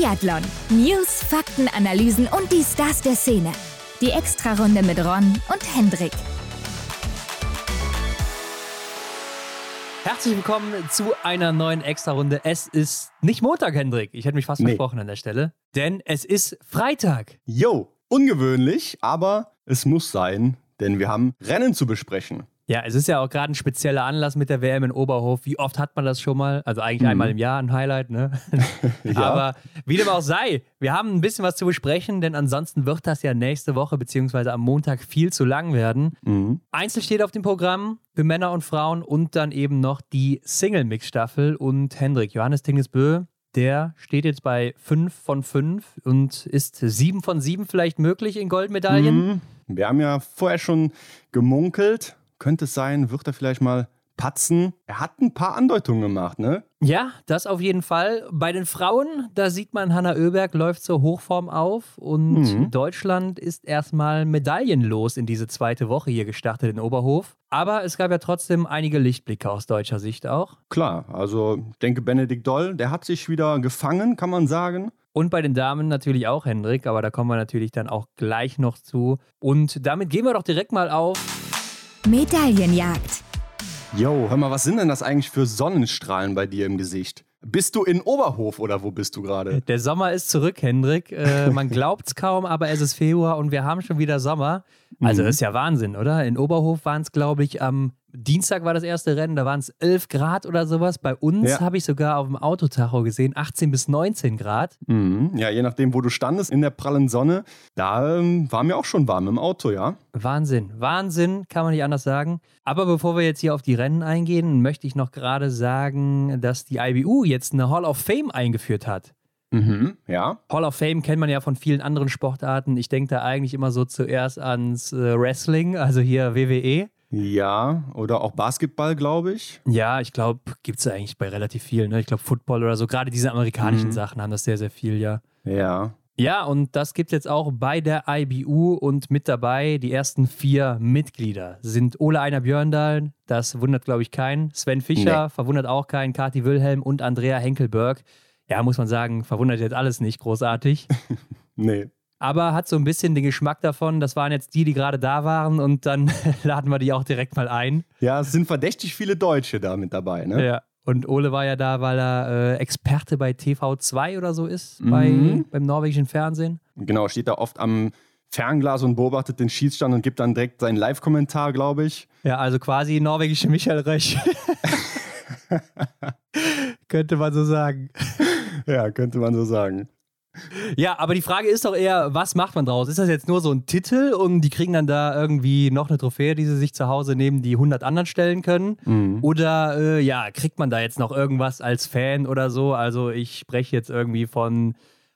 Biathlon. News, Fakten, Analysen und die Stars der Szene. Die Extrarunde mit Ron und Hendrik. Herzlich willkommen zu einer neuen Extrarunde. Es ist nicht Montag, Hendrik. Ich hätte mich fast Nee. versprochen an der Stelle. Denn es ist Freitag. Jo, ungewöhnlich, aber es muss sein, denn wir haben Rennen zu besprechen. Ja, es ist ja auch gerade ein spezieller Anlass mit der WM in Oberhof. Wie oft hat man das schon mal? Also eigentlich einmal im Jahr ein Highlight, ne? Aber wie dem auch sei, wir haben ein bisschen was zu besprechen, denn ansonsten wird das ja nächste Woche beziehungsweise am Montag viel zu lang werden. Mhm. Einzel steht auf dem Programm für Männer und Frauen und dann eben noch die Single-Mix-Staffel. Und Hendrik, Johannes Tingesbö, der steht jetzt bei 5 von 5 und ist 7 von 7 vielleicht möglich in Goldmedaillen. Mhm. Wir haben ja vorher schon gemunkelt. Könnte es sein, wird er vielleicht mal patzen? Er hat ein paar Andeutungen gemacht, ne? Ja, das auf jeden Fall. Bei den Frauen, da sieht man, Hanna Oeberg läuft zur Hochform auf und Mhm. Deutschland ist erstmal medaillenlos in diese zweite Woche hier gestartet in Oberhof. Aber es gab ja trotzdem einige Lichtblicke aus deutscher Sicht auch. Klar, also ich denke, Benedikt Doll, der hat sich wieder gefangen, kann man sagen. Und bei den Damen natürlich auch Hendrik, aber da kommen wir natürlich dann auch gleich noch zu. Und damit gehen wir doch direkt mal auf. Medaillenjagd. Jo, hör mal, was sind denn das eigentlich für Sonnenstrahlen bei dir im Gesicht? Bist du in Oberhof oder wo bist du gerade? Der Sommer ist zurück, Hendrik. Äh, man glaubt's kaum, aber es ist Februar und wir haben schon wieder Sommer. Also Mhm. das ist ja Wahnsinn, oder? In Oberhof waren es, glaube ich, am Dienstag war das erste Rennen, da waren es 11 Grad oder sowas. Bei uns Ja. habe ich sogar auf dem Autotacho gesehen, 18 bis 19 Grad. Mhm. Ja, je nachdem, wo du standest in der prallen Sonne, da ähm, war mir auch schon warm im Auto, ja? Wahnsinn, Wahnsinn, kann man nicht anders sagen. Aber bevor wir jetzt hier auf die Rennen eingehen, möchte ich noch gerade sagen, dass die IBU jetzt eine Hall of Fame eingeführt hat. Mhm. Ja. Hall of Fame kennt man ja von vielen anderen Sportarten. Ich denke da eigentlich immer so zuerst ans äh, Wrestling, also hier WWE. Ja, oder auch Basketball, glaube ich. Ja, ich glaube, gibt es eigentlich bei relativ vielen. Ne? Ich glaube, Football oder so, gerade diese amerikanischen Mhm. Sachen haben das sehr, sehr viel, ja. Ja. Ja, und das gibt es jetzt auch bei der IBU und mit dabei die ersten vier Mitglieder sind Ole Einer Björndal, das wundert glaube ich keinen, Sven Fischer verwundert auch keinen, Kati Wilhelm und Andrea Henkelberg. Ja, muss man sagen, verwundert jetzt alles nicht großartig. Nee. aber hat so ein bisschen den Geschmack davon. Das waren jetzt die, die gerade da waren und dann laden wir die auch direkt mal ein. Ja, es sind verdächtig viele Deutsche da mit dabei, ne? Ja. Und Ole war ja da, weil er äh, Experte bei TV2 oder so ist, bei, Mhm. beim norwegischen Fernsehen. Genau, steht da oft am Fernglas und beobachtet den Schießstand und gibt dann direkt seinen Live-Kommentar, glaube ich. Ja, also quasi norwegische Michael Rösch. Könnte man so sagen. Ja, könnte man so sagen. Ja, aber die Frage ist doch eher, was macht man draus? Ist das jetzt nur so ein Titel und die kriegen dann da irgendwie noch eine Trophäe, die sie sich zu Hause neben die 100 anderen stellen können? Mhm. Oder äh, ja, kriegt man da jetzt noch irgendwas als Fan oder so? Also ich spreche jetzt irgendwie von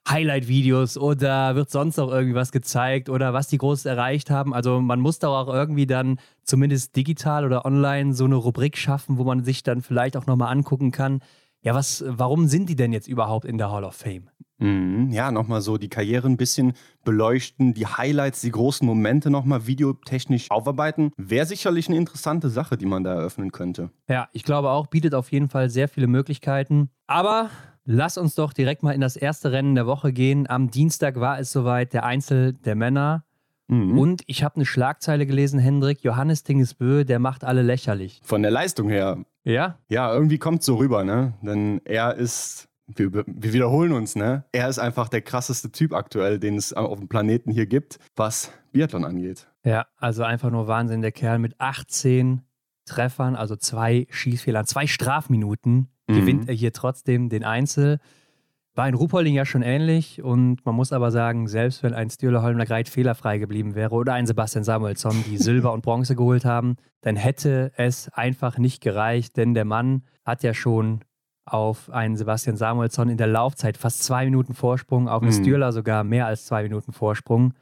Highlight-Videos oder wird sonst noch irgendwie was gezeigt oder was die Großes erreicht haben? Also man muss da auch irgendwie dann zumindest digital oder online so eine Rubrik schaffen, wo man sich dann vielleicht auch nochmal angucken kann. Ja, was, warum sind die denn jetzt überhaupt in der Hall of Fame? Mhm. Ja, nochmal so die Karriere ein bisschen beleuchten, die Highlights, die großen Momente nochmal videotechnisch aufarbeiten. Wäre sicherlich eine interessante Sache, die man da eröffnen könnte. Ja, ich glaube auch, bietet auf jeden Fall sehr viele Möglichkeiten. Aber lass uns doch direkt mal in das erste Rennen der Woche gehen. Am Dienstag war es soweit, der Einzel der Männer. Mhm. Und ich habe eine Schlagzeile gelesen, Hendrik, Johannes Tingesbö, der macht alle lächerlich. Von der Leistung her, Ja? ja, irgendwie kommt so rüber, ne? Denn er ist, wir, wir wiederholen uns, ne? Er ist einfach der krasseste Typ aktuell, den es auf dem Planeten hier gibt, was Biathlon angeht. Ja, also einfach nur Wahnsinn. Der Kerl mit 18 Treffern, also zwei Schießfehlern, zwei Strafminuten, Mhm. gewinnt er hier trotzdem den Einzel. War in Ruhpolding ja schon ähnlich und man muss aber sagen, selbst wenn ein Stürle Holmler Greit fehlerfrei geblieben wäre oder ein Sebastian Samuelsson, die Silber und Bronze geholt haben, dann hätte es einfach nicht gereicht, denn der Mann hat ja schon auf einen Sebastian Samuelsson in der Laufzeit fast zwei Minuten Vorsprung, auf einen Mhm. Stürler sogar mehr als zwei Minuten Vorsprung.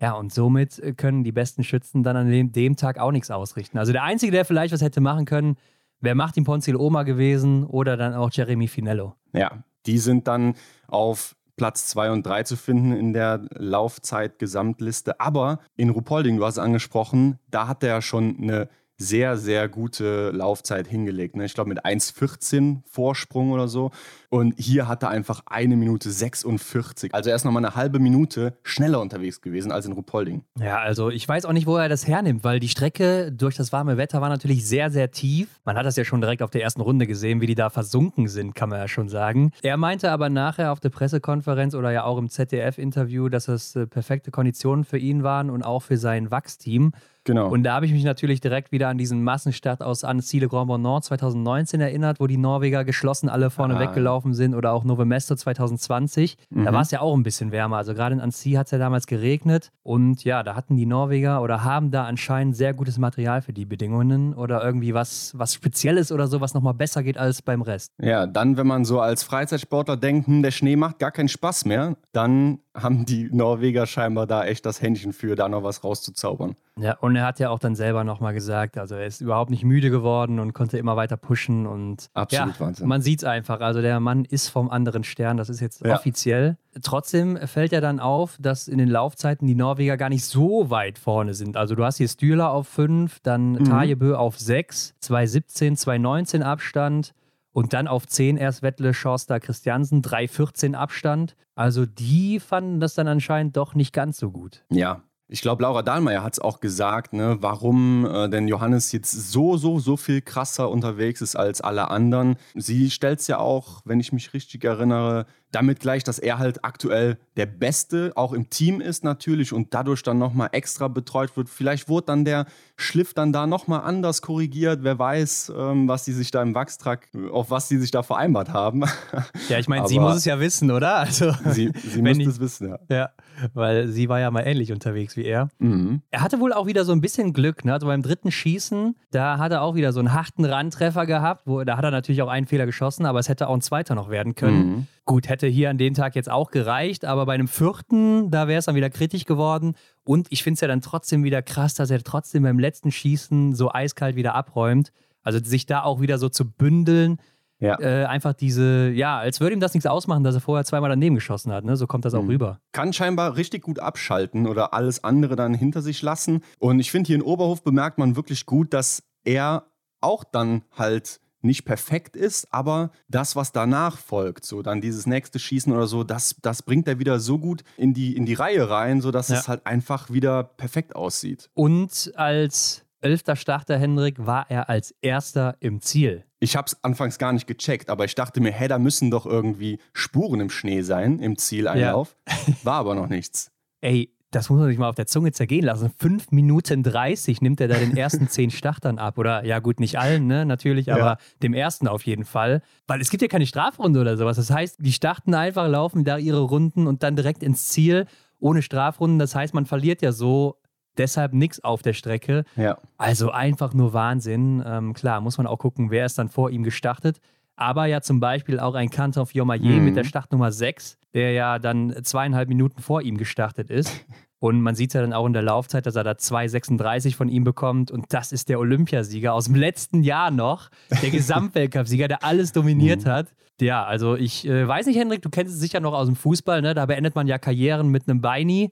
Ja, und somit äh, können die besten Schützen dann an dem, dem Tag auch nichts ausrichten. Also der Einzige, der vielleicht was hätte machen können, wäre Martin Ponzil Oma gewesen oder dann auch Jeremy Finello. Ja, die sind dann auf Platz 2 und 3 zu finden in der Laufzeit-Gesamtliste. Aber in Rupolding, du hast es angesprochen, da hat er ja schon eine sehr, sehr gute Laufzeit hingelegt. Ne? Ich glaube mit 1,14 Vorsprung oder so. Und hier hat er einfach eine Minute 46. Also er ist nochmal eine halbe Minute schneller unterwegs gewesen als in Rupolding. Ja, also ich weiß auch nicht, wo er das hernimmt, weil die Strecke durch das warme Wetter war natürlich sehr, sehr tief. Man hat das ja schon direkt auf der ersten Runde gesehen, wie die da versunken sind, kann man ja schon sagen. Er meinte aber nachher auf der Pressekonferenz oder ja auch im ZDF-Interview, dass es äh, perfekte Konditionen für ihn waren und auch für sein Wachsteam. Genau. Und da habe ich mich natürlich direkt wieder an diesen Massenstart aus Annecy le Grand Bonnant 2019 erinnert, wo die Norweger geschlossen alle vorne ah. weggelaufen sind oder auch Nove Mesto 2020. Mhm. Da war es ja auch ein bisschen wärmer. Also gerade in Annecy hat es ja damals geregnet und ja, da hatten die Norweger oder haben da anscheinend sehr gutes Material für die Bedingungen oder irgendwie was, was Spezielles oder so, was nochmal besser geht als beim Rest. Ja, dann, wenn man so als Freizeitsportler denkt, hm, der Schnee macht gar keinen Spaß mehr, dann haben die Norweger scheinbar da echt das Händchen für, da noch was rauszuzaubern. Ja, und er hat ja auch dann selber nochmal gesagt, also er ist überhaupt nicht müde geworden und konnte immer weiter pushen und Absolut ja, Wahnsinn. man sieht es einfach, also der Mann ist vom anderen Stern, das ist jetzt ja. offiziell. Trotzdem fällt ja dann auf, dass in den Laufzeiten die Norweger gar nicht so weit vorne sind. Also du hast hier Stühler auf 5, dann mhm. Tajebö auf 6, 2,17, 2,19 Abstand. Und dann auf 10 erst Wettle, Schorster, Christiansen, 3,14 Abstand. Also die fanden das dann anscheinend doch nicht ganz so gut. Ja, ich glaube, Laura Dahlmeier hat es auch gesagt, ne, warum äh, denn Johannes jetzt so, so, so viel krasser unterwegs ist als alle anderen. Sie stellt es ja auch, wenn ich mich richtig erinnere, damit gleich, dass er halt aktuell der Beste auch im Team ist natürlich und dadurch dann nochmal extra betreut wird. Vielleicht wurde dann der Schliff dann da nochmal anders korrigiert. Wer weiß, ähm, was die sich da im Wachstrag, auf was die sich da vereinbart haben. Ja, ich meine, sie muss es ja wissen, oder? Also, sie sie müsste es wissen, ja. Ja, weil sie war ja mal ähnlich unterwegs wie er. Mhm. Er hatte wohl auch wieder so ein bisschen Glück. Ne? Also beim dritten Schießen, da hat er auch wieder so einen harten Randtreffer gehabt. Wo, da hat er natürlich auch einen Fehler geschossen, aber es hätte auch ein zweiter noch werden können. Mhm. Gut, hätte hier an dem Tag jetzt auch gereicht, aber bei einem vierten, da wäre es dann wieder kritisch geworden. Und ich finde es ja dann trotzdem wieder krass, dass er trotzdem beim letzten Schießen so eiskalt wieder abräumt. Also sich da auch wieder so zu bündeln. Ja. Äh, einfach diese, ja, als würde ihm das nichts ausmachen, dass er vorher zweimal daneben geschossen hat. Ne? So kommt das auch mhm. rüber. Kann scheinbar richtig gut abschalten oder alles andere dann hinter sich lassen. Und ich finde, hier in Oberhof bemerkt man wirklich gut, dass er auch dann halt nicht perfekt ist, aber das, was danach folgt, so dann dieses nächste Schießen oder so, das, das bringt er wieder so gut in die, in die Reihe rein, sodass ja. es halt einfach wieder perfekt aussieht. Und als elfter Starter Hendrik war er als erster im Ziel. Ich habe es anfangs gar nicht gecheckt, aber ich dachte mir, hey, da müssen doch irgendwie Spuren im Schnee sein, im Zieleinlauf. Ja. War aber noch nichts. Ey, das muss man sich mal auf der Zunge zergehen lassen. 5 Minuten 30 nimmt er da den ersten zehn Startern ab. Oder ja, gut, nicht allen, ne, natürlich, aber ja. dem ersten auf jeden Fall. Weil es gibt ja keine Strafrunde oder sowas. Das heißt, die starten einfach, laufen da ihre Runden und dann direkt ins Ziel ohne Strafrunden. Das heißt, man verliert ja so deshalb nichts auf der Strecke. Ja. Also einfach nur Wahnsinn. Ähm, klar, muss man auch gucken, wer ist dann vor ihm gestartet aber ja zum Beispiel auch ein Kantor Jomaye mhm. mit der Startnummer 6, der ja dann zweieinhalb Minuten vor ihm gestartet ist. Und man sieht ja dann auch in der Laufzeit, dass er da 2,36 von ihm bekommt. Und das ist der Olympiasieger aus dem letzten Jahr noch. Der Gesamtweltcup-Sieger, der alles dominiert mhm. hat. Ja, also ich äh, weiß nicht, Hendrik, du kennst es sicher noch aus dem Fußball, ne? Da beendet man ja Karrieren mit einem Beini.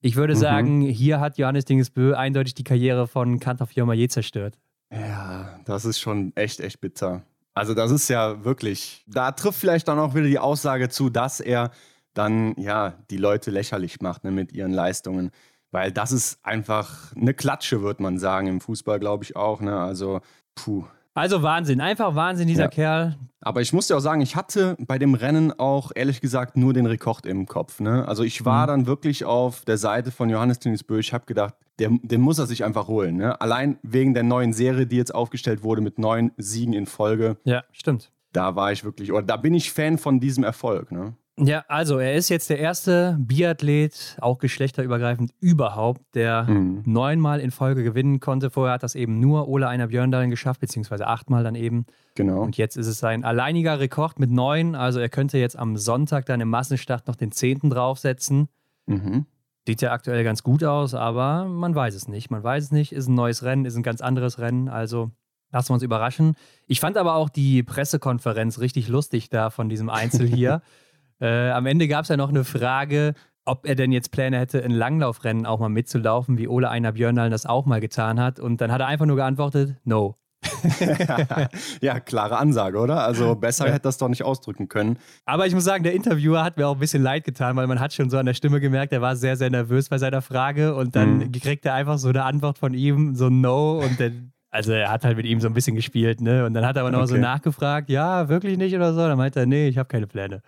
Ich würde mhm. sagen, hier hat Johannes Dingesbö eindeutig die Karriere von Kantor Jomaye zerstört. Ja, das ist schon echt, echt bitter. Also das ist ja wirklich, da trifft vielleicht dann auch wieder die Aussage zu, dass er dann ja die Leute lächerlich macht ne, mit ihren Leistungen. Weil das ist einfach eine Klatsche, würde man sagen, im Fußball, glaube ich auch. Ne? Also, puh. Also Wahnsinn, einfach Wahnsinn, dieser ja. Kerl. Aber ich muss dir auch sagen, ich hatte bei dem Rennen auch ehrlich gesagt nur den Rekord im Kopf. Ne? Also ich war mhm. dann wirklich auf der Seite von Johannes Bö. Ich habe gedacht, der, den muss er sich einfach holen. Ne? Allein wegen der neuen Serie, die jetzt aufgestellt wurde mit neun Siegen in Folge. Ja, stimmt. Da war ich wirklich, oder da bin ich Fan von diesem Erfolg. Ne? Ja, also er ist jetzt der erste Biathlet, auch geschlechterübergreifend überhaupt, der mhm. neunmal in Folge gewinnen konnte. Vorher hat das eben nur Ole Einer Björndalen geschafft, beziehungsweise achtmal dann eben. Genau. Und jetzt ist es sein alleiniger Rekord mit neun. Also er könnte jetzt am Sonntag dann im Massenstart noch den zehnten draufsetzen. Mhm. Sieht ja aktuell ganz gut aus, aber man weiß es nicht. Man weiß es nicht. Ist ein neues Rennen, ist ein ganz anderes Rennen. Also lassen wir uns überraschen. Ich fand aber auch die Pressekonferenz richtig lustig da von diesem Einzel hier. Äh, am Ende gab es ja noch eine Frage, ob er denn jetzt Pläne hätte, in Langlaufrennen auch mal mitzulaufen, wie Ole Einer Björnal das auch mal getan hat. Und dann hat er einfach nur geantwortet, no. ja, klare Ansage, oder? Also besser hätte das doch nicht ausdrücken können. Aber ich muss sagen, der Interviewer hat mir auch ein bisschen leid getan, weil man hat schon so an der Stimme gemerkt, er war sehr, sehr nervös bei seiner Frage und dann mhm. kriegt er einfach so eine Antwort von ihm, so No und dann also er hat halt mit ihm so ein bisschen gespielt, ne? Und dann hat er aber noch okay. so nachgefragt, ja, wirklich nicht oder so. Dann meinte er, nee, ich habe keine Pläne.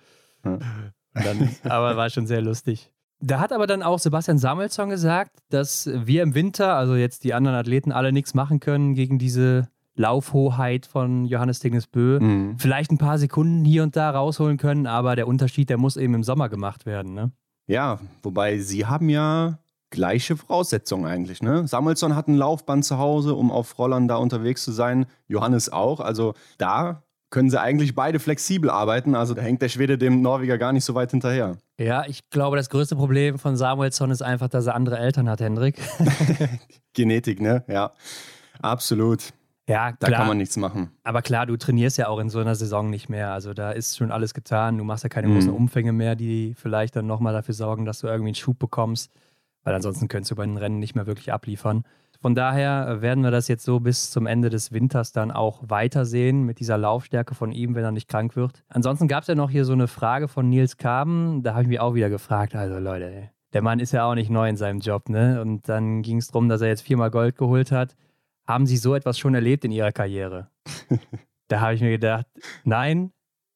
Ja. Dann, aber war schon sehr lustig. Da hat aber dann auch Sebastian Samuelsson gesagt, dass wir im Winter, also jetzt die anderen Athleten, alle nichts machen können gegen diese Laufhoheit von Johannes Tingnesbö. Mhm. Vielleicht ein paar Sekunden hier und da rausholen können, aber der Unterschied, der muss eben im Sommer gemacht werden. Ne? Ja, wobei sie haben ja gleiche Voraussetzungen eigentlich. Ne? Samuelsson hat ein Laufband zu Hause, um auf Rollern da unterwegs zu sein. Johannes auch. Also da können sie eigentlich beide flexibel arbeiten. Also da hängt der Schwede dem Norweger gar nicht so weit hinterher. Ja, ich glaube, das größte Problem von Samuelsson ist einfach, dass er andere Eltern hat, Hendrik. Genetik, ne? Ja, absolut. Ja, klar. Da kann man nichts machen. Aber klar, du trainierst ja auch in so einer Saison nicht mehr. Also da ist schon alles getan. Du machst ja keine mhm. großen Umfänge mehr, die vielleicht dann nochmal dafür sorgen, dass du irgendwie einen Schub bekommst. Weil ansonsten könntest du bei den Rennen nicht mehr wirklich abliefern. Von daher werden wir das jetzt so bis zum Ende des Winters dann auch weitersehen mit dieser Laufstärke von ihm, wenn er nicht krank wird. Ansonsten gab es ja noch hier so eine Frage von Nils Kaben. Da habe ich mich auch wieder gefragt, also Leute, der Mann ist ja auch nicht neu in seinem Job, ne? Und dann ging es darum, dass er jetzt viermal Gold geholt hat. Haben Sie so etwas schon erlebt in Ihrer Karriere? da habe ich mir gedacht, nein,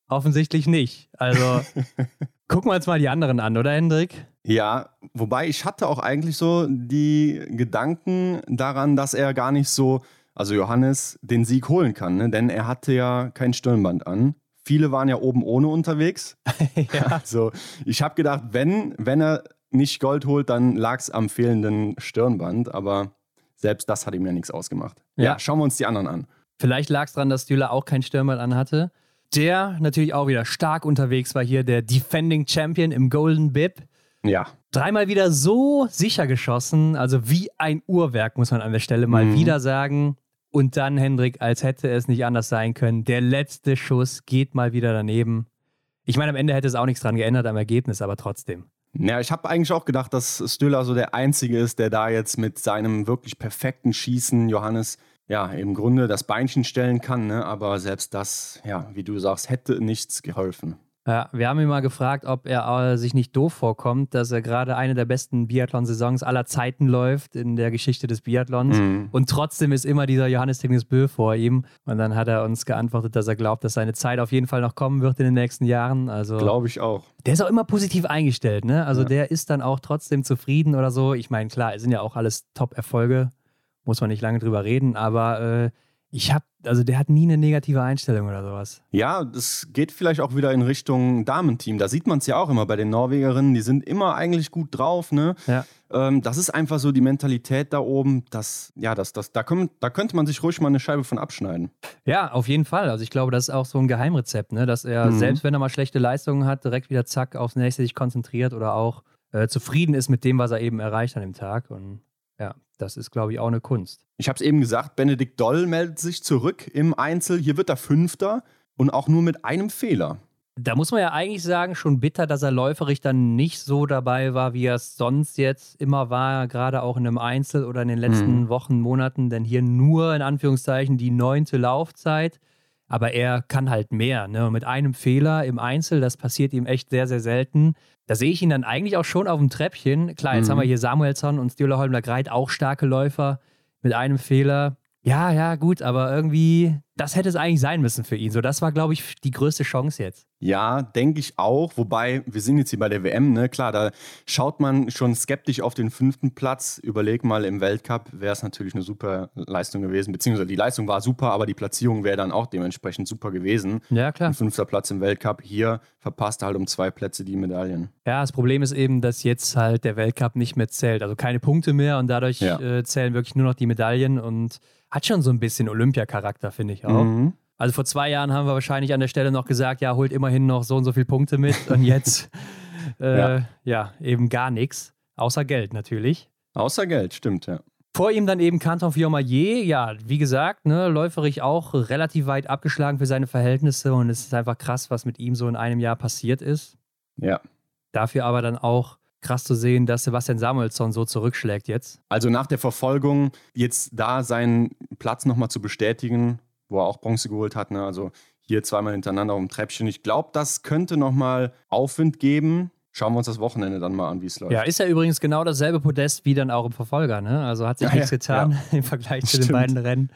offensichtlich nicht. Also gucken wir uns mal die anderen an, oder Hendrik? Ja, wobei ich hatte auch eigentlich so die Gedanken daran, dass er gar nicht so, also Johannes, den Sieg holen kann, ne? denn er hatte ja kein Stirnband an. Viele waren ja oben ohne unterwegs. ja. Also ich habe gedacht, wenn, wenn er nicht Gold holt, dann lag es am fehlenden Stirnband, aber selbst das hat ihm ja nichts ausgemacht. Ja, ja schauen wir uns die anderen an. Vielleicht lag es daran, dass Düller auch kein Stirnband anhatte. Der natürlich auch wieder stark unterwegs war hier, der Defending Champion im Golden Bib. Ja. Dreimal wieder so sicher geschossen, also wie ein Uhrwerk, muss man an der Stelle mal mhm. wieder sagen. Und dann, Hendrik, als hätte es nicht anders sein können, der letzte Schuss geht mal wieder daneben. Ich meine, am Ende hätte es auch nichts dran geändert am Ergebnis, aber trotzdem. Ja, ich habe eigentlich auch gedacht, dass Stüller so der Einzige ist, der da jetzt mit seinem wirklich perfekten Schießen Johannes ja im Grunde das Beinchen stellen kann. Ne? Aber selbst das, ja, wie du sagst, hätte nichts geholfen. Ja, wir haben ihn mal gefragt, ob er äh, sich nicht doof vorkommt, dass er gerade eine der besten Biathlon-Saisons aller Zeiten läuft in der Geschichte des Biathlons. Mhm. Und trotzdem ist immer dieser Johannes Tingnes Bö vor ihm. Und dann hat er uns geantwortet, dass er glaubt, dass seine Zeit auf jeden Fall noch kommen wird in den nächsten Jahren. Also, Glaube ich auch. Der ist auch immer positiv eingestellt, ne? Also ja. der ist dann auch trotzdem zufrieden oder so. Ich meine, klar, es sind ja auch alles Top-Erfolge, muss man nicht lange drüber reden, aber äh, ich habe, also der hat nie eine negative Einstellung oder sowas. Ja, das geht vielleicht auch wieder in Richtung Damenteam. Da sieht man es ja auch immer bei den Norwegerinnen. Die sind immer eigentlich gut drauf, ne? Ja. Ähm, das ist einfach so die Mentalität da oben. Das, ja, das, das, da, können, da könnte man sich ruhig mal eine Scheibe von abschneiden. Ja, auf jeden Fall. Also ich glaube, das ist auch so ein Geheimrezept, ne? Dass er, mhm. selbst wenn er mal schlechte Leistungen hat, direkt wieder zack aufs nächste sich konzentriert oder auch äh, zufrieden ist mit dem, was er eben erreicht an dem Tag. Und das ist, glaube ich, auch eine Kunst. Ich habe es eben gesagt, Benedikt Doll meldet sich zurück im Einzel. Hier wird er Fünfter und auch nur mit einem Fehler. Da muss man ja eigentlich sagen, schon bitter, dass er läuferig dann nicht so dabei war, wie er es sonst jetzt immer war, gerade auch in einem Einzel oder in den letzten mhm. Wochen, Monaten. Denn hier nur in Anführungszeichen die neunte Laufzeit. Aber er kann halt mehr. Ne? Und mit einem Fehler im Einzel, das passiert ihm echt sehr, sehr selten. Da sehe ich ihn dann eigentlich auch schon auf dem Treppchen. Klar, jetzt mhm. haben wir hier Samuelsson und Stühler Holmler Greit, auch starke Läufer mit einem Fehler. Ja, ja, gut, aber irgendwie, das hätte es eigentlich sein müssen für ihn. So, das war, glaube ich, die größte Chance jetzt. Ja, denke ich auch. Wobei, wir sind jetzt hier bei der WM, ne? Klar, da schaut man schon skeptisch auf den fünften Platz. Überleg mal, im Weltcup wäre es natürlich eine super Leistung gewesen. Beziehungsweise die Leistung war super, aber die Platzierung wäre dann auch dementsprechend super gewesen. Ja, klar. Ein fünfter Platz im Weltcup. Hier verpasst halt um zwei Plätze die Medaillen. Ja, das Problem ist eben, dass jetzt halt der Weltcup nicht mehr zählt. Also keine Punkte mehr und dadurch ja. äh, zählen wirklich nur noch die Medaillen und hat schon so ein bisschen Olympiacharakter, finde ich auch. Mhm. Also vor zwei Jahren haben wir wahrscheinlich an der Stelle noch gesagt, ja, holt immerhin noch so und so viele Punkte mit. Und jetzt, äh, ja. ja. eben gar nichts. Außer Geld natürlich. Außer Geld, stimmt, ja. Vor ihm dann eben Canton Fiormaillet, ja, wie gesagt, ne, läuferig auch relativ weit abgeschlagen für seine Verhältnisse und es ist einfach krass, was mit ihm so in einem Jahr passiert ist. Ja. Dafür aber dann auch krass zu sehen, dass Sebastian Samuelsson so zurückschlägt jetzt. Also nach der Verfolgung, jetzt da seinen Platz nochmal zu bestätigen, wo er auch Bronze geholt hat, ne? also hier zweimal hintereinander auf dem Treppchen. Ich glaube, das könnte nochmal Aufwind geben. Schauen wir uns das Wochenende dann mal an, wie es läuft. Ja, ist ja übrigens genau dasselbe Podest wie dann auch im Verfolger. Ne? Also hat sich ja, nichts getan ja. im Vergleich zu Stimmt. den beiden Rennen.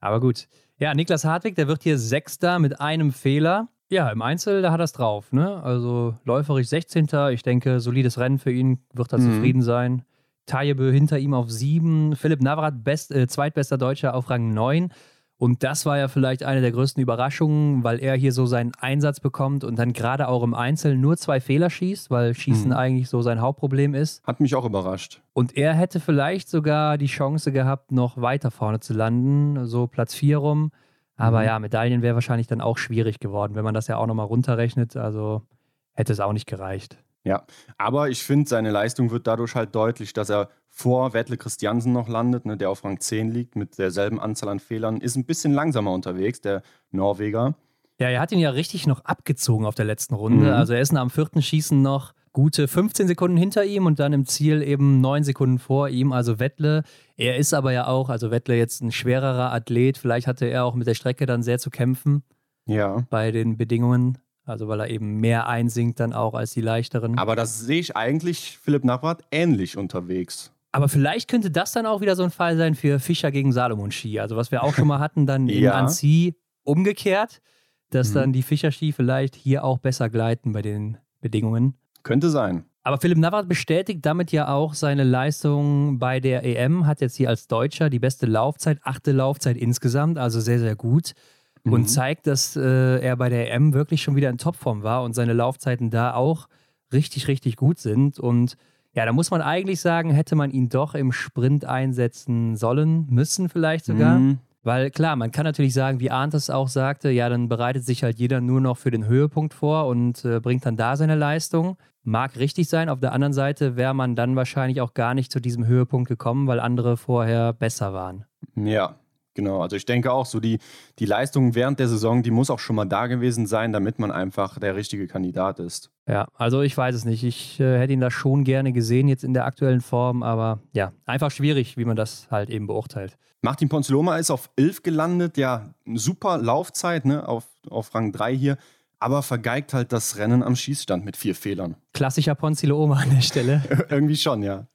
Aber gut. Ja, Niklas Hartwig, der wird hier Sechster mit einem Fehler. Ja, im Einzel, da hat er es drauf. Ne? Also läuferig 16. Ich denke, solides Rennen für ihn, wird er mhm. zufrieden sein. Tajebö hinter ihm auf 7. Philipp Navrat, best, äh, zweitbester Deutscher auf Rang 9. Und das war ja vielleicht eine der größten Überraschungen, weil er hier so seinen Einsatz bekommt und dann gerade auch im Einzel nur zwei Fehler schießt, weil Schießen mhm. eigentlich so sein Hauptproblem ist. Hat mich auch überrascht. Und er hätte vielleicht sogar die Chance gehabt, noch weiter vorne zu landen, so Platz 4 rum. Aber mhm. ja, Medaillen wäre wahrscheinlich dann auch schwierig geworden, wenn man das ja auch nochmal runterrechnet. Also hätte es auch nicht gereicht. Ja, aber ich finde, seine Leistung wird dadurch halt deutlich, dass er vor Wettle Christiansen noch landet, ne, der auf Rang 10 liegt mit derselben Anzahl an Fehlern. Ist ein bisschen langsamer unterwegs, der Norweger. Ja, er hat ihn ja richtig noch abgezogen auf der letzten Runde. Mhm. Also er ist am vierten Schießen noch gute 15 Sekunden hinter ihm und dann im Ziel eben 9 Sekunden vor ihm. Also Wettle, er ist aber ja auch, also Wettle jetzt ein schwererer Athlet. Vielleicht hatte er auch mit der Strecke dann sehr zu kämpfen. Ja. Bei den Bedingungen. Also weil er eben mehr einsinkt dann auch als die leichteren. Aber das sehe ich eigentlich Philipp Navrat ähnlich unterwegs. Aber vielleicht könnte das dann auch wieder so ein Fall sein für Fischer gegen Salomon Ski. Also was wir auch schon mal hatten, dann in ja. Annecy umgekehrt, dass mhm. dann die Fischer Ski vielleicht hier auch besser gleiten bei den Bedingungen. Könnte sein. Aber Philipp Navrat bestätigt damit ja auch seine Leistung bei der EM, hat jetzt hier als Deutscher die beste Laufzeit, achte Laufzeit insgesamt, also sehr, sehr gut. Mhm. Und zeigt, dass äh, er bei der EM wirklich schon wieder in Topform war und seine Laufzeiten da auch richtig, richtig gut sind. Und ja, da muss man eigentlich sagen, hätte man ihn doch im Sprint einsetzen sollen, müssen vielleicht sogar. Mhm. Weil klar, man kann natürlich sagen, wie Arndt es auch sagte, ja, dann bereitet sich halt jeder nur noch für den Höhepunkt vor und äh, bringt dann da seine Leistung. Mag richtig sein. Auf der anderen Seite wäre man dann wahrscheinlich auch gar nicht zu diesem Höhepunkt gekommen, weil andere vorher besser waren. Ja, Genau, also ich denke auch, so die, die Leistung während der Saison, die muss auch schon mal da gewesen sein, damit man einfach der richtige Kandidat ist. Ja, also ich weiß es nicht. Ich äh, hätte ihn da schon gerne gesehen, jetzt in der aktuellen Form, aber ja, einfach schwierig, wie man das halt eben beurteilt. Martin Ponziloma ist auf 11 gelandet, ja, super Laufzeit, ne, auf, auf Rang 3 hier, aber vergeigt halt das Rennen am Schießstand mit vier Fehlern. Klassischer Ponziloma an der Stelle. Irgendwie schon, ja.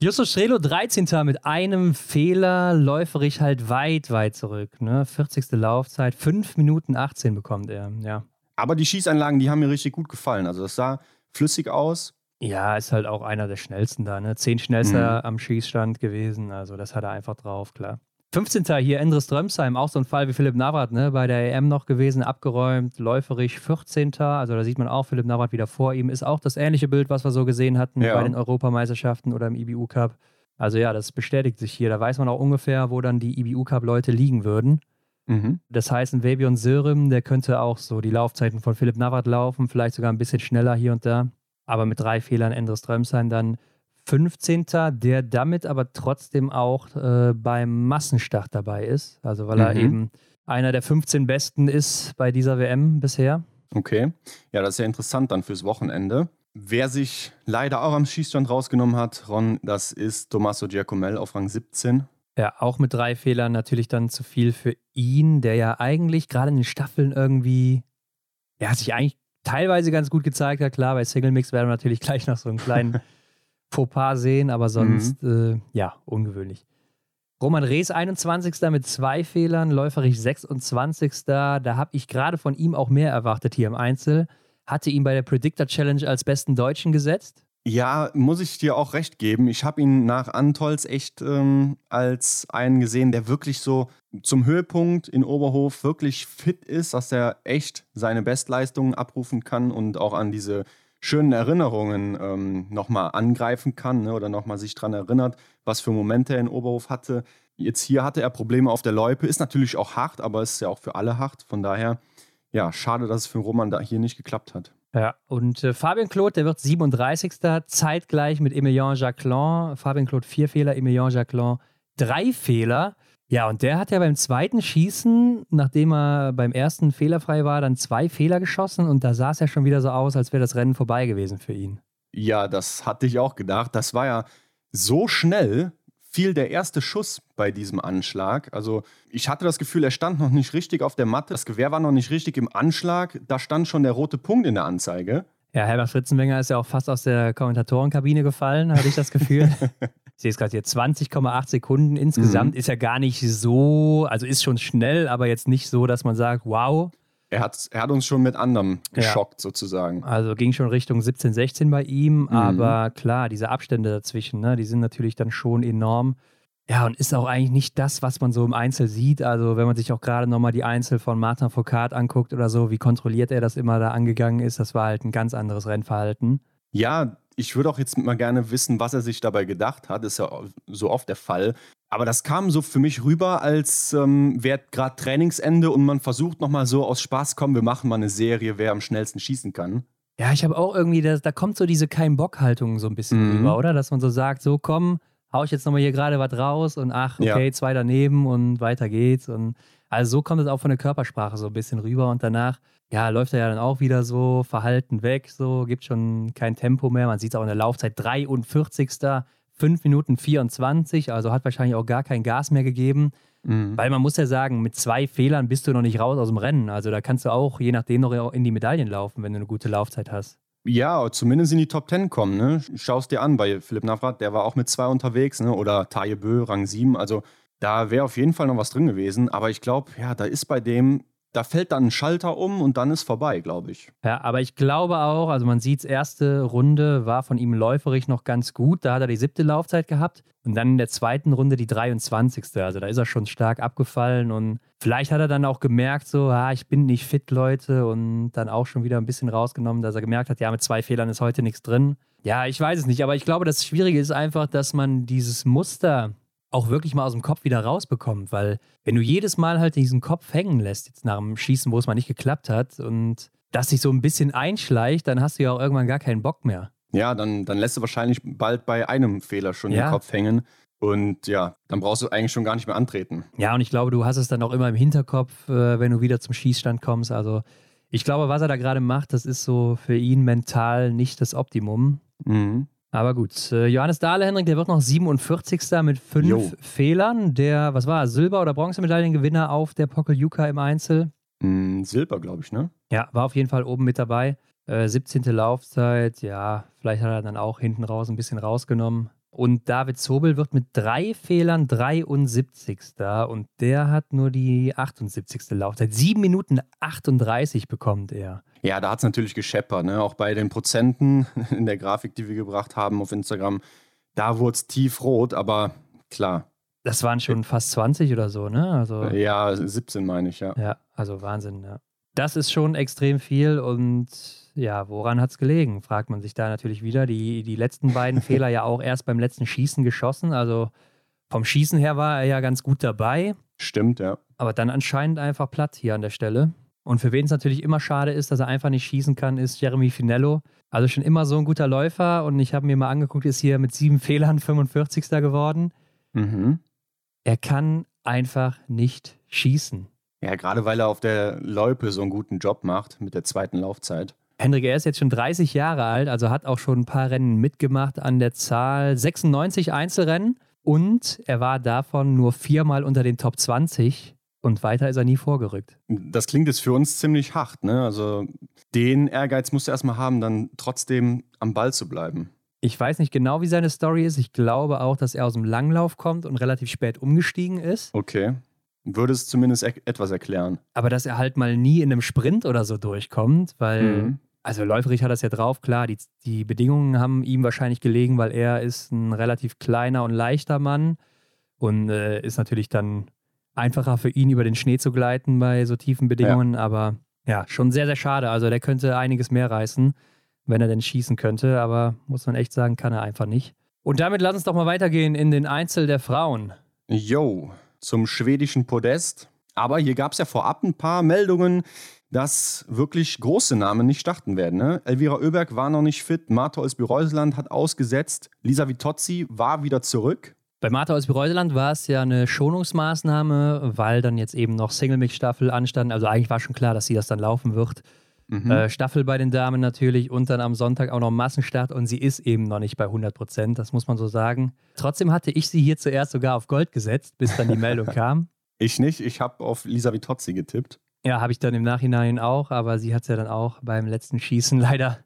Justus Strelo 13. mit einem Fehler läuferig halt weit, weit zurück. Ne? 40. Laufzeit, 5 Minuten 18 bekommt er, ja. Aber die Schießanlagen, die haben mir richtig gut gefallen. Also das sah flüssig aus. Ja, ist halt auch einer der schnellsten da, ne? Zehn schnellster mhm. am Schießstand gewesen. Also das hat er einfach drauf, klar. 15. hier Endres Drömsheim, auch so ein Fall wie Philipp Navrat, ne? bei der EM noch gewesen, abgeräumt, läuferisch 14. Also da sieht man auch Philipp Navrat wieder vor ihm. Ist auch das ähnliche Bild, was wir so gesehen hatten ja. bei den Europameisterschaften oder im IBU Cup. Also ja, das bestätigt sich hier. Da weiß man auch ungefähr, wo dann die IBU Cup Leute liegen würden. Mhm. Das heißt, ein Webion Sörim, der könnte auch so die Laufzeiten von Philipp Navrat laufen, vielleicht sogar ein bisschen schneller hier und da. Aber mit drei Fehlern Endres Drömsheim dann 15. der damit aber trotzdem auch äh, beim Massenstart dabei ist. Also weil mhm. er eben einer der 15 Besten ist bei dieser WM bisher. Okay. Ja, das ist ja interessant dann fürs Wochenende. Wer sich leider auch am Schießstand rausgenommen hat, Ron, das ist Tommaso Giacomel auf Rang 17. Ja, auch mit drei Fehlern natürlich dann zu viel für ihn, der ja eigentlich gerade in den Staffeln irgendwie, ja, sich eigentlich teilweise ganz gut gezeigt hat. Klar, bei Single Mix werden wir natürlich gleich noch so einen kleinen Fauxpas sehen, aber sonst, mhm. äh, ja, ungewöhnlich. Roman Rees 21. mit zwei Fehlern, Läuferich 26. Da habe ich gerade von ihm auch mehr erwartet hier im Einzel. Hatte ihn bei der Predictor Challenge als besten Deutschen gesetzt. Ja, muss ich dir auch recht geben. Ich habe ihn nach Antols echt ähm, als einen gesehen, der wirklich so zum Höhepunkt in Oberhof wirklich fit ist, dass er echt seine Bestleistungen abrufen kann und auch an diese schönen Erinnerungen ähm, nochmal angreifen kann ne, oder nochmal sich daran erinnert, was für Momente er in Oberhof hatte. Jetzt hier hatte er Probleme auf der Loipe, ist natürlich auch hart, aber ist ja auch für alle hart. Von daher, ja, schade, dass es für Roman da hier nicht geklappt hat. Ja, und äh, Fabian Claude, der wird 37. zeitgleich mit Emilien Jacquelin. Fabian Claude vier Fehler, Emilien Jacquelin drei Fehler. Ja, und der hat ja beim zweiten Schießen, nachdem er beim ersten fehlerfrei war, dann zwei Fehler geschossen und da sah es ja schon wieder so aus, als wäre das Rennen vorbei gewesen für ihn. Ja, das hatte ich auch gedacht. Das war ja so schnell, fiel der erste Schuss bei diesem Anschlag. Also ich hatte das Gefühl, er stand noch nicht richtig auf der Matte. Das Gewehr war noch nicht richtig im Anschlag. Da stand schon der rote Punkt in der Anzeige. Ja, Herbert Fritzenwenger ist ja auch fast aus der Kommentatorenkabine gefallen, hatte ich das Gefühl. ich sehe es gerade hier, 20,8 Sekunden insgesamt mhm. ist ja gar nicht so, also ist schon schnell, aber jetzt nicht so, dass man sagt, wow. Er hat, er hat uns schon mit anderem geschockt, ja. sozusagen. Also ging schon Richtung 17, 16 bei ihm, mhm. aber klar, diese Abstände dazwischen, ne, die sind natürlich dann schon enorm. Ja, und ist auch eigentlich nicht das, was man so im Einzel sieht. Also, wenn man sich auch gerade nochmal die Einzel von Martin Foucault anguckt oder so, wie kontrolliert er das immer da angegangen ist, das war halt ein ganz anderes Rennverhalten. Ja, ich würde auch jetzt mal gerne wissen, was er sich dabei gedacht hat. Das ist ja so oft der Fall. Aber das kam so für mich rüber, als ähm, wäre gerade Trainingsende und man versucht nochmal so aus Spaß, kommen, wir machen mal eine Serie, wer am schnellsten schießen kann. Ja, ich habe auch irgendwie, das, da kommt so diese Kein-Bock-Haltung so ein bisschen mhm. rüber, oder? Dass man so sagt, so komm, hau ich jetzt nochmal hier gerade was raus und ach, okay, ja. zwei daneben und weiter geht's. Und also so kommt es auch von der Körpersprache so ein bisschen rüber und danach, ja, läuft er ja dann auch wieder so verhalten weg, so, gibt schon kein Tempo mehr. Man sieht es auch in der Laufzeit 43. 5 Minuten 24, also hat wahrscheinlich auch gar kein Gas mehr gegeben. Mhm. Weil man muss ja sagen, mit zwei Fehlern bist du noch nicht raus aus dem Rennen. Also da kannst du auch je nachdem noch in die Medaillen laufen, wenn du eine gute Laufzeit hast. Ja, zumindest in die Top 10 kommen. Ne? Schau es dir an bei Philipp Navrat, der war auch mit zwei unterwegs. Ne? Oder Taje Bö, Rang 7. Also da wäre auf jeden Fall noch was drin gewesen. Aber ich glaube, ja, da ist bei dem da fällt dann ein Schalter um und dann ist vorbei, glaube ich. Ja, aber ich glaube auch, also man sieht, erste Runde war von ihm läuferig noch ganz gut. Da hat er die siebte Laufzeit gehabt und dann in der zweiten Runde die 23. Also da ist er schon stark abgefallen und vielleicht hat er dann auch gemerkt, so, ah, ich bin nicht fit, Leute, und dann auch schon wieder ein bisschen rausgenommen, dass er gemerkt hat, ja, mit zwei Fehlern ist heute nichts drin. Ja, ich weiß es nicht, aber ich glaube, das Schwierige ist einfach, dass man dieses Muster auch wirklich mal aus dem Kopf wieder rausbekommt, weil wenn du jedes Mal halt diesen Kopf hängen lässt, jetzt nach dem Schießen, wo es mal nicht geklappt hat und das sich so ein bisschen einschleicht, dann hast du ja auch irgendwann gar keinen Bock mehr. Ja, dann, dann lässt du wahrscheinlich bald bei einem Fehler schon ja. den Kopf hängen. Und ja, dann brauchst du eigentlich schon gar nicht mehr antreten. Ja, und ich glaube, du hast es dann auch immer im Hinterkopf, äh, wenn du wieder zum Schießstand kommst. Also ich glaube, was er da gerade macht, das ist so für ihn mental nicht das Optimum. Mhm. Aber gut, äh, Johannes Dahle, Henrik, der wird noch 47. mit fünf jo. Fehlern. Der, was war, Silber- oder Bronzemedaillengewinner auf der Pokeljuka im Einzel? Mm, Silber, glaube ich, ne? Ja, war auf jeden Fall oben mit dabei. Äh, 17. Laufzeit, ja, vielleicht hat er dann auch hinten raus ein bisschen rausgenommen. Und David Zobel wird mit drei Fehlern 73. Und der hat nur die 78. Laufzeit. 7 Minuten 38 bekommt er. Ja, da hat es natürlich gescheppert. Ne? Auch bei den Prozenten in der Grafik, die wir gebracht haben auf Instagram, da wurde es tiefrot, aber klar. Das waren schon fast 20 oder so, ne? Also, ja, 17 meine ich, ja. Ja, also Wahnsinn, ja. Das ist schon extrem viel und ja, woran hat es gelegen, fragt man sich da natürlich wieder. Die, die letzten beiden Fehler ja auch erst beim letzten Schießen geschossen. Also vom Schießen her war er ja ganz gut dabei. Stimmt, ja. Aber dann anscheinend einfach platt hier an der Stelle. Und für wen es natürlich immer schade ist, dass er einfach nicht schießen kann, ist Jeremy Finello. Also schon immer so ein guter Läufer und ich habe mir mal angeguckt, ist hier mit sieben Fehlern 45. geworden. Mhm. Er kann einfach nicht schießen. Ja, gerade weil er auf der Loipe so einen guten Job macht mit der zweiten Laufzeit. Hendrik, er ist jetzt schon 30 Jahre alt, also hat auch schon ein paar Rennen mitgemacht an der Zahl 96 Einzelrennen und er war davon nur viermal unter den Top 20 und weiter ist er nie vorgerückt. Das klingt jetzt für uns ziemlich hart, ne? Also den Ehrgeiz musst du erstmal haben, dann trotzdem am Ball zu bleiben. Ich weiß nicht genau, wie seine Story ist. Ich glaube auch, dass er aus dem Langlauf kommt und relativ spät umgestiegen ist. Okay. Würde es zumindest e etwas erklären. Aber dass er halt mal nie in einem Sprint oder so durchkommt, weil mhm. Also Läuferich hat das ja drauf, klar, die, die Bedingungen haben ihm wahrscheinlich gelegen, weil er ist ein relativ kleiner und leichter Mann und äh, ist natürlich dann einfacher für ihn über den Schnee zu gleiten bei so tiefen Bedingungen, ja. aber ja, schon sehr, sehr schade. Also der könnte einiges mehr reißen, wenn er denn schießen könnte, aber muss man echt sagen, kann er einfach nicht. Und damit lass uns doch mal weitergehen in den Einzel der Frauen. Jo, zum schwedischen Podest. Aber hier gab es ja vorab ein paar Meldungen, dass wirklich große Namen nicht starten werden. Ne? Elvira Oeberg war noch nicht fit, Martha Olsby-Reuseland hat ausgesetzt, Lisa Vitozzi war wieder zurück. Bei Martha Olsby-Reuseland war es ja eine Schonungsmaßnahme, weil dann jetzt eben noch Single-Mix-Staffel anstand. Also eigentlich war schon klar, dass sie das dann laufen wird. Mhm. Äh, Staffel bei den Damen natürlich und dann am Sonntag auch noch Massenstart und sie ist eben noch nicht bei 100 Prozent, das muss man so sagen. Trotzdem hatte ich sie hier zuerst sogar auf Gold gesetzt, bis dann die Meldung kam. Ich nicht, ich habe auf Lisa Vitozzi getippt. Ja, habe ich dann im Nachhinein auch, aber sie hat es ja dann auch beim letzten Schießen leider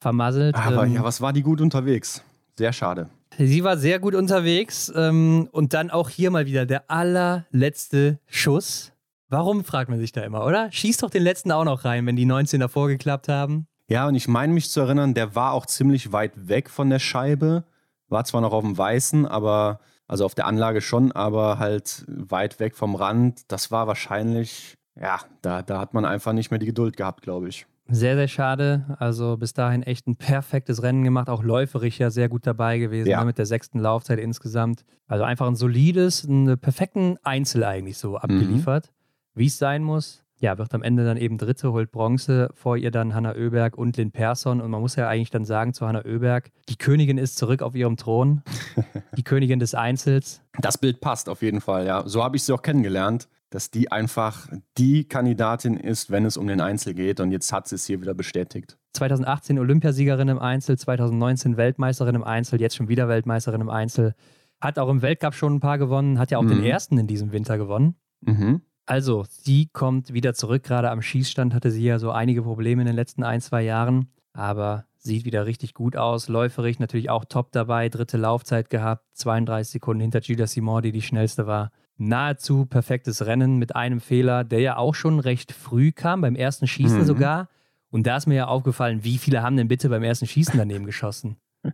vermasselt. Aber ähm, ja, was war die gut unterwegs? Sehr schade. Sie war sehr gut unterwegs ähm, und dann auch hier mal wieder der allerletzte Schuss. Warum fragt man sich da immer, oder? Schieß doch den letzten auch noch rein, wenn die 19 davor geklappt haben. Ja, und ich meine mich zu erinnern, der war auch ziemlich weit weg von der Scheibe. War zwar noch auf dem Weißen, aber, also auf der Anlage schon, aber halt weit weg vom Rand. Das war wahrscheinlich, ja, da, da hat man einfach nicht mehr die Geduld gehabt, glaube ich. Sehr, sehr schade. Also bis dahin echt ein perfektes Rennen gemacht, auch läuferisch ja sehr gut dabei gewesen ja. ne, mit der sechsten Laufzeit insgesamt. Also einfach ein solides, einen perfekten Einzel eigentlich so abgeliefert, mhm. wie es sein muss. Ja, wird am Ende dann eben Dritte, holt Bronze, vor ihr dann Hanna Oeberg und Lynn Persson. Und man muss ja eigentlich dann sagen zu Hanna Oeberg, die Königin ist zurück auf ihrem Thron, die Königin des Einzels. Das Bild passt auf jeden Fall, ja. So habe ich sie auch kennengelernt dass die einfach die Kandidatin ist, wenn es um den Einzel geht. Und jetzt hat sie es hier wieder bestätigt. 2018 Olympiasiegerin im Einzel, 2019 Weltmeisterin im Einzel, jetzt schon wieder Weltmeisterin im Einzel. Hat auch im Weltcup schon ein paar gewonnen, hat ja auch mhm. den ersten in diesem Winter gewonnen. Mhm. Also, sie kommt wieder zurück. Gerade am Schießstand hatte sie ja so einige Probleme in den letzten ein, zwei Jahren. Aber sieht wieder richtig gut aus. Läuferig natürlich auch top dabei. Dritte Laufzeit gehabt. 32 Sekunden hinter Gilda Simon, die die schnellste war nahezu perfektes Rennen mit einem Fehler, der ja auch schon recht früh kam, beim ersten Schießen mhm. sogar. Und da ist mir ja aufgefallen, wie viele haben denn bitte beim ersten Schießen daneben geschossen?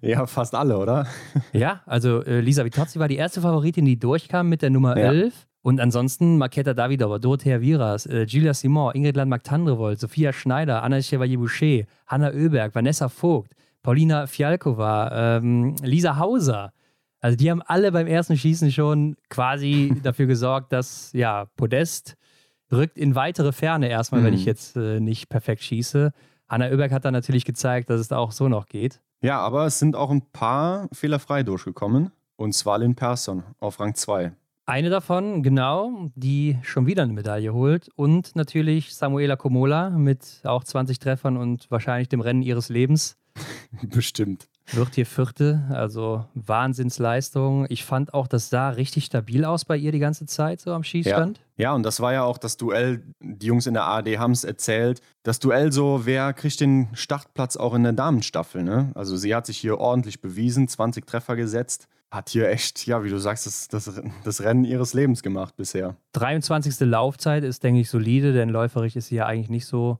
Ja, fast alle, oder? Ja, also äh, Lisa Vitozzi war die erste Favoritin, die durchkam mit der Nummer ja. 11. Und ansonsten Marketa Davidova, Dorothea Viras, äh, Julia Simon, Ingrid Landmark-Tandrevold, Sophia Schneider, Anna Chevalier-Boucher, Hanna Oeberg, Vanessa Vogt, Paulina Fialkova, ähm, Lisa Hauser. Also die haben alle beim ersten Schießen schon quasi dafür gesorgt, dass ja Podest rückt in weitere Ferne erstmal, mhm. wenn ich jetzt äh, nicht perfekt schieße. Hanna Oeberg hat dann natürlich gezeigt, dass es auch so noch geht. Ja, aber es sind auch ein paar fehlerfrei durchgekommen. Und zwar Lynn Persson auf Rang 2. Eine davon, genau, die schon wieder eine Medaille holt. Und natürlich Samuela Komola mit auch 20 Treffern und wahrscheinlich dem Rennen ihres Lebens. Bestimmt. Wird hier Vierte, also Wahnsinnsleistung. Ich fand auch, das sah richtig stabil aus bei ihr die ganze Zeit, so am Schießstand. Ja, ja und das war ja auch das Duell, die Jungs in der ARD haben es erzählt. Das Duell so, wer kriegt den Startplatz auch in der Damenstaffel, ne? Also sie hat sich hier ordentlich bewiesen, 20 Treffer gesetzt. Hat hier echt, ja, wie du sagst, das, das, das Rennen ihres Lebens gemacht bisher. 23. Laufzeit ist, denke ich, solide, denn läuferig ist sie ja eigentlich nicht so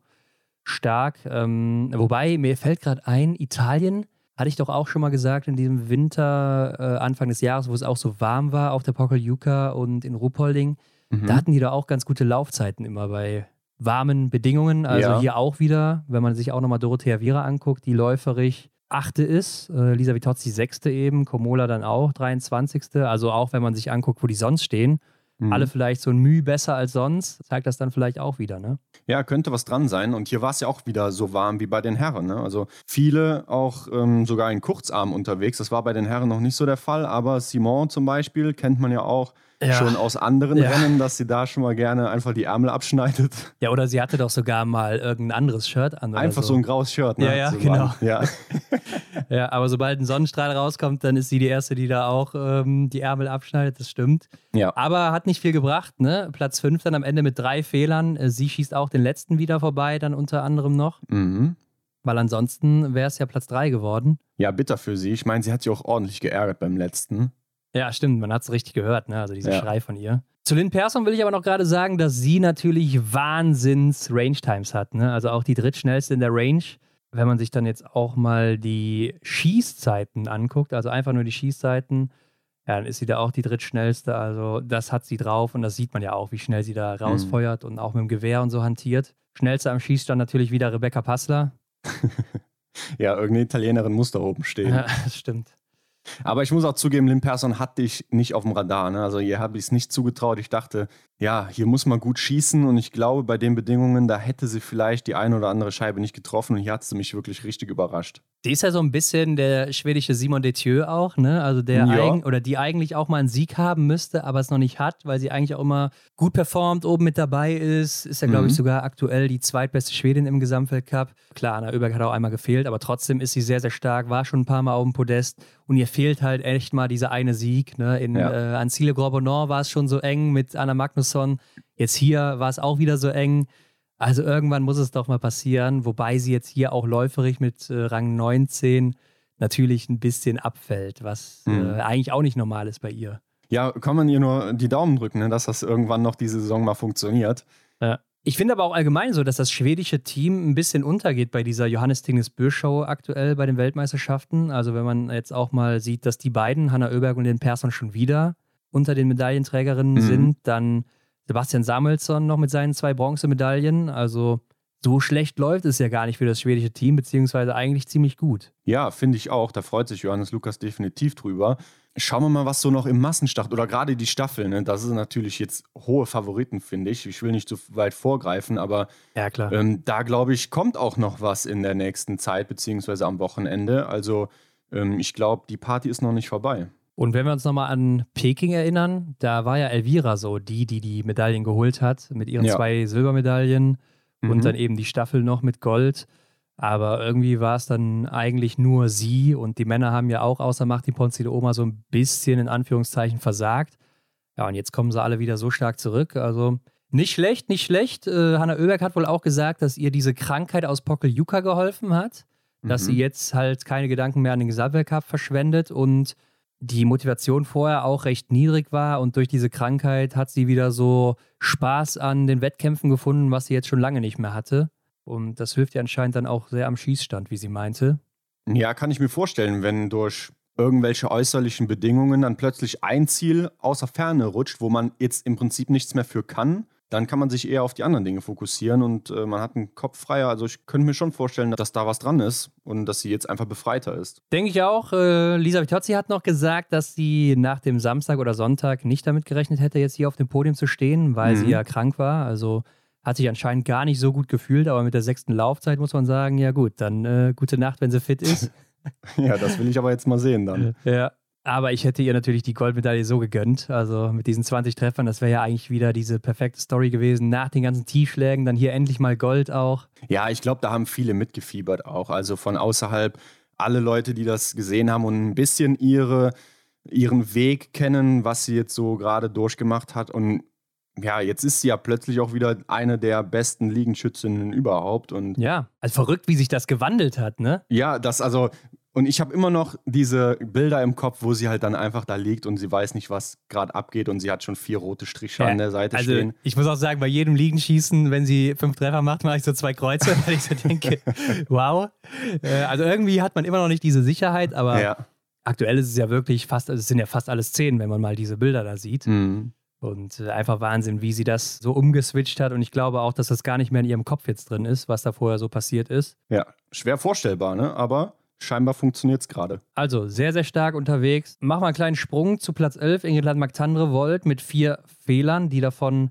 stark. Ähm, wobei, mir fällt gerade ein, Italien hatte ich doch auch schon mal gesagt, in diesem Winter, äh, Anfang des Jahres, wo es auch so warm war auf der Pokeljuka und in Ruhpolding, mhm. da hatten die da auch ganz gute Laufzeiten immer bei warmen Bedingungen. Also ja. hier auch wieder, wenn man sich auch nochmal Dorothea Viera anguckt, die läuferig achte ist, äh, Lisa Vitozzi sechste eben, Komola dann auch 23. Also auch wenn man sich anguckt, wo die sonst stehen, mhm. alle vielleicht so ein Mühe besser als sonst, zeigt das dann vielleicht auch wieder, ne? Ja, könnte was dran sein. Und hier war es ja auch wieder so warm wie bei den Herren. Ne? Also viele auch ähm, sogar in Kurzarm unterwegs. Das war bei den Herren noch nicht so der Fall. Aber Simon zum Beispiel kennt man ja auch ja. schon aus anderen ja. Rennen, dass sie da schon mal gerne einfach die Ärmel abschneidet. Ja, oder sie hatte doch sogar mal irgendein anderes Shirt an. Einfach so. so. ein graues Shirt, ne? Ja, ja, so genau. Ja. ja, aber sobald ein Sonnenstrahl rauskommt, dann ist sie die Erste, die da auch ähm, die Ärmel abschneidet, das stimmt. Ja. Aber hat nicht viel gebracht, ne? Platz 5 dann am Ende mit drei Fehlern. Äh, sie schießt auch den letzten wieder vorbei, dann unter anderem noch. Mhm. Weil ansonsten wäre es ja Platz 3 geworden. Ja, bitter für sie. Ich meine, sie hat sich auch ordentlich geärgert beim letzten. Ja, stimmt, man hat es richtig gehört, ne? also dieser ja. Schrei von ihr. Zu Lynn Persson will ich aber noch gerade sagen, dass sie natürlich Wahnsinns Range-Times hat. Ne? Also auch die drittschnellste in der Range. Wenn man sich dann jetzt auch mal die Schießzeiten anguckt, also einfach nur die Schießzeiten, ja, dann ist sie da auch die drittschnellste. Also das hat sie drauf und das sieht man ja auch, wie schnell sie da mhm. rausfeuert mhm. und auch mit dem Gewehr und so hantiert. Schnellste am Schießstand natürlich wieder Rebecca Passler. ja, irgendeine Italienerin muss da oben stehen. Ja, das stimmt. Aber ich muss auch zugeben, Lynn Persson hatte ich nicht auf dem Radar. Ne? Also hier habe ich es nicht zugetraut. Ich dachte, ja, hier muss man gut schießen und ich glaube, bei den Bedingungen, da hätte sie vielleicht die eine oder andere Scheibe nicht getroffen und hier hat sie mich wirklich richtig überrascht. Die ist ja so ein bisschen der schwedische Simon Detieu auch, ne? Also der ja. eigen, oder die eigentlich auch mal einen Sieg haben müsste, aber es noch nicht hat, weil sie eigentlich auch immer gut performt, oben mit dabei ist. Ist ja, glaube mhm. ich, sogar aktuell die zweitbeste Schwedin im Gesamtweltcup. Klar, Anna Oeberg hat auch einmal gefehlt, aber trotzdem ist sie sehr, sehr stark, war schon ein paar Mal auf dem Podest und ihr fehlt halt echt mal dieser eine Sieg. Ne? In ja. äh, Ancile Gorbonor war es schon so eng mit Anna Magnusson. Jetzt hier war es auch wieder so eng. Also irgendwann muss es doch mal passieren, wobei sie jetzt hier auch läuferig mit äh, Rang 19 natürlich ein bisschen abfällt, was mhm. äh, eigentlich auch nicht normal ist bei ihr. Ja, kann man ihr nur die Daumen drücken, ne, dass das irgendwann noch diese Saison mal funktioniert. Ja. Ich finde aber auch allgemein so, dass das schwedische Team ein bisschen untergeht bei dieser Johannes Tingnes Börshow aktuell bei den Weltmeisterschaften. Also wenn man jetzt auch mal sieht, dass die beiden, Hanna Oeberg und den Persson, schon wieder unter den Medaillenträgerinnen mhm. sind, dann Sebastian Samuelsson noch mit seinen zwei Bronzemedaillen. Also so schlecht läuft es ja gar nicht für das schwedische Team, beziehungsweise eigentlich ziemlich gut. Ja, finde ich auch. Da freut sich Johannes Lukas definitiv drüber. Schauen wir mal, was so noch im Massenstart oder gerade die Staffel, ne? das ist natürlich jetzt hohe Favoriten, finde ich. Ich will nicht zu weit vorgreifen, aber ja, ähm, da glaube ich, kommt auch noch was in der nächsten Zeit, beziehungsweise am Wochenende. Also ähm, ich glaube, die Party ist noch nicht vorbei. Und wenn wir uns nochmal an Peking erinnern, da war ja Elvira so die, die die Medaillen geholt hat, mit ihren ja. zwei Silbermedaillen mhm. und dann eben die Staffel noch mit Gold. Aber irgendwie war es dann eigentlich nur sie und die Männer haben ja auch außer Martin Ponzi de Oma so ein bisschen in Anführungszeichen versagt. Ja, und jetzt kommen sie alle wieder so stark zurück. Also nicht schlecht, nicht schlecht. Äh, Hanna Oeberg hat wohl auch gesagt, dass ihr diese Krankheit aus Pokeljuka geholfen hat, mhm. dass sie mhm. jetzt halt keine Gedanken mehr an den Gesamtweltcup verschwendet und die Motivation vorher auch recht niedrig war und durch diese Krankheit hat sie wieder so Spaß an den Wettkämpfen gefunden, was sie jetzt schon lange nicht mehr hatte. Und das hilft ihr anscheinend dann auch sehr am Schießstand, wie sie meinte. Ja, kann ich mir vorstellen, wenn durch irgendwelche äußerlichen Bedingungen dann plötzlich ein Ziel außer Ferne rutscht, wo man jetzt im Prinzip nichts mehr für kann dann kann man sich eher auf die anderen Dinge fokussieren und äh, man hat einen Kopf freier. Also ich könnte mir schon vorstellen, dass da was dran ist und dass sie jetzt einfach befreiter ist. Denke ich auch. Äh, Lisa Vitozzi hat noch gesagt, dass sie nach dem Samstag oder Sonntag nicht damit gerechnet hätte, jetzt hier auf dem Podium zu stehen, weil mhm. sie ja krank war. Also hat sich anscheinend gar nicht so gut gefühlt, aber mit der sechsten Laufzeit muss man sagen, ja gut, dann äh, gute Nacht, wenn sie fit ist. ja, das will ich aber jetzt mal sehen dann. Ja. Aber ich hätte ihr natürlich die Goldmedaille so gegönnt. Also mit diesen 20 Treffern, das wäre ja eigentlich wieder diese perfekte Story gewesen. Nach den ganzen Tiefschlägen, dann hier endlich mal Gold auch. Ja, ich glaube, da haben viele mitgefiebert auch. Also von außerhalb alle Leute, die das gesehen haben und ein bisschen ihre, ihren Weg kennen, was sie jetzt so gerade durchgemacht hat. Und ja, jetzt ist sie ja plötzlich auch wieder eine der besten Liegenschützinnen überhaupt. Und ja, also verrückt, wie sich das gewandelt hat, ne? Ja, das also und ich habe immer noch diese Bilder im Kopf, wo sie halt dann einfach da liegt und sie weiß nicht, was gerade abgeht und sie hat schon vier rote Striche ja, an der Seite also stehen. Ich muss auch sagen, bei jedem Liegenschießen, wenn sie fünf Treffer macht, mache ich so zwei Kreuze, weil ich so denke, wow. Äh, also irgendwie hat man immer noch nicht diese Sicherheit, aber ja. aktuell ist es ja wirklich fast, also es sind ja fast alles zehn, wenn man mal diese Bilder da sieht. Mhm. Und äh, einfach Wahnsinn, wie sie das so umgeswitcht hat. Und ich glaube auch, dass das gar nicht mehr in ihrem Kopf jetzt drin ist, was da vorher so passiert ist. Ja, schwer vorstellbar, ne? Aber scheinbar funktioniert es gerade. Also sehr, sehr stark unterwegs. Machen wir einen kleinen Sprung zu Platz 11. Ingrid Magtandre Volt mit vier Fehlern, die davon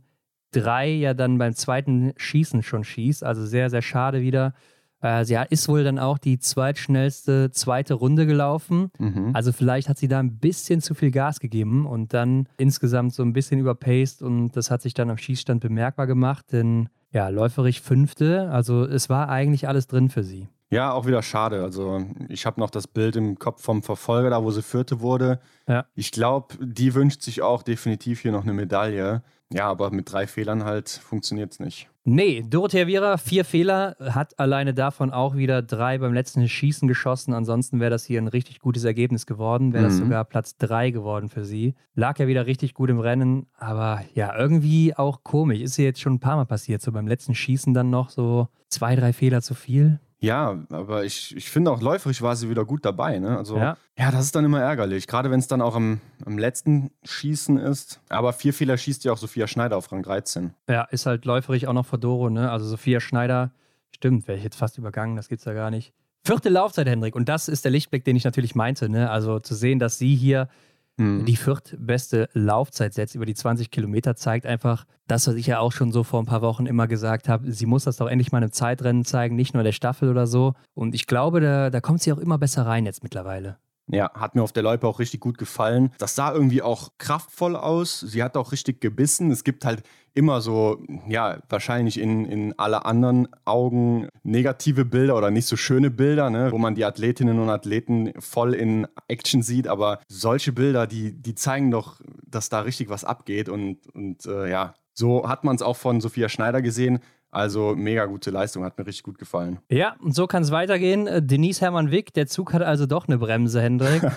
drei ja dann beim zweiten Schießen schon schießt. Also sehr, sehr schade wieder. Äh, sie ist wohl dann auch die zweitschnellste zweite Runde gelaufen. Mhm. Also vielleicht hat sie da ein bisschen zu viel Gas gegeben und dann insgesamt so ein bisschen überpaced und das hat sich dann am Schießstand bemerkbar gemacht, denn ja, läuferig fünfte. Also es war eigentlich alles drin für sie. Ja, auch wieder schade. Also ich habe noch das Bild im Kopf vom Verfolger, da wo sie vierte wurde. Ja. Ich glaube, die wünscht sich auch definitiv hier noch eine Medaille. Ja, aber mit drei Fehlern halt funktioniert es nicht. Nee, Dorothea Viera, vier Fehler, hat alleine davon auch wieder drei beim letzten Schießen geschossen. Ansonsten wäre das hier ein richtig gutes Ergebnis geworden. Wäre mhm. das sogar Platz drei geworden für sie. Lag ja wieder richtig gut im Rennen, aber ja, irgendwie auch komisch. Ist ihr jetzt schon ein paar Mal passiert. So beim letzten Schießen dann noch so zwei, drei Fehler zu viel. Ja, aber ich, ich finde auch läuferisch war sie wieder gut dabei. Ne? Also, ja. ja, das ist dann immer ärgerlich. Gerade wenn es dann auch am, am letzten Schießen ist. Aber vier Fehler schießt ja auch Sophia Schneider auf Rang 13. Ja, ist halt läuferisch auch noch Fedoro, ne? Also Sophia Schneider, stimmt, wäre ich jetzt fast übergangen, das gibt's ja gar nicht. Vierte Laufzeit, Hendrik. Und das ist der Lichtblick, den ich natürlich meinte. Ne? Also zu sehen, dass sie hier mhm. die viertbeste Laufzeit setzt über die 20 Kilometer, zeigt einfach das, was ich ja auch schon so vor ein paar Wochen immer gesagt habe. Sie muss das doch endlich mal im Zeitrennen zeigen, nicht nur der Staffel oder so. Und ich glaube, da, da kommt sie auch immer besser rein jetzt mittlerweile. Ja, hat mir auf der Loipe auch richtig gut gefallen. Das sah irgendwie auch kraftvoll aus. Sie hat auch richtig gebissen. Es gibt halt immer so, ja, wahrscheinlich in, in alle anderen Augen negative Bilder oder nicht so schöne Bilder, ne, wo man die Athletinnen und Athleten voll in Action sieht. Aber solche Bilder, die, die zeigen doch, dass da richtig was abgeht. Und, und äh, ja, so hat man es auch von Sophia Schneider gesehen. Also mega gute Leistung, hat mir richtig gut gefallen. Ja, und so kann es weitergehen. Äh, Denise Hermann Wick, der Zug hat also doch eine Bremse, Hendrik.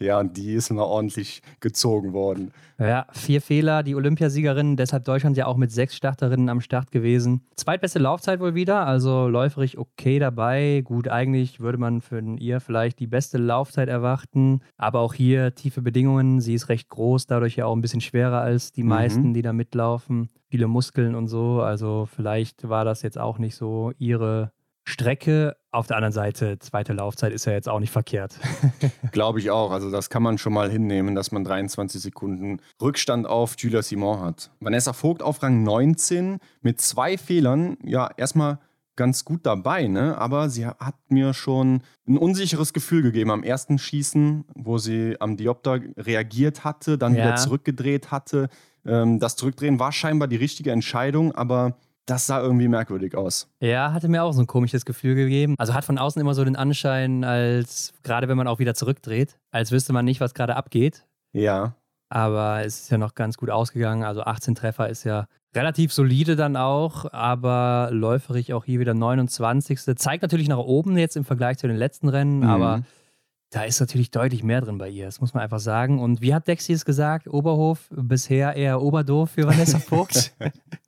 ja, und die ist mal ordentlich gezogen worden. Ja, vier Fehler, die Olympiasiegerin, deshalb Deutschland ja auch mit sechs Starterinnen am Start gewesen. Zweitbeste Laufzeit wohl wieder, also läuferig okay dabei. Gut, eigentlich würde man für ihr vielleicht die beste Laufzeit erwarten, aber auch hier tiefe Bedingungen. Sie ist recht groß, dadurch ja auch ein bisschen schwerer als die mhm. meisten, die da mitlaufen. Viele Muskeln und so, also vielleicht war das jetzt auch nicht so ihre Strecke. Auf der anderen Seite, zweite Laufzeit ist ja jetzt auch nicht verkehrt. Glaube ich auch. Also das kann man schon mal hinnehmen, dass man 23 Sekunden Rückstand auf Julia Simon hat. Vanessa Vogt auf Rang 19 mit zwei Fehlern. Ja, erstmal ganz gut dabei, ne? aber sie hat mir schon ein unsicheres Gefühl gegeben am ersten Schießen, wo sie am Diopter reagiert hatte, dann ja. wieder zurückgedreht hatte. Ähm, das Zurückdrehen war scheinbar die richtige Entscheidung, aber das sah irgendwie merkwürdig aus. Ja, hatte mir auch so ein komisches Gefühl gegeben. Also hat von außen immer so den Anschein, als gerade wenn man auch wieder zurückdreht, als wüsste man nicht, was gerade abgeht. Ja. Aber es ist ja noch ganz gut ausgegangen. Also 18 Treffer ist ja relativ solide dann auch, aber läuferig auch hier wieder 29. Zeigt natürlich nach oben jetzt im Vergleich zu den letzten Rennen, mhm. aber da ist natürlich deutlich mehr drin bei ihr, das muss man einfach sagen. Und wie hat Dexy es gesagt? Oberhof bisher eher Oberdorf für Vanessa Vogt.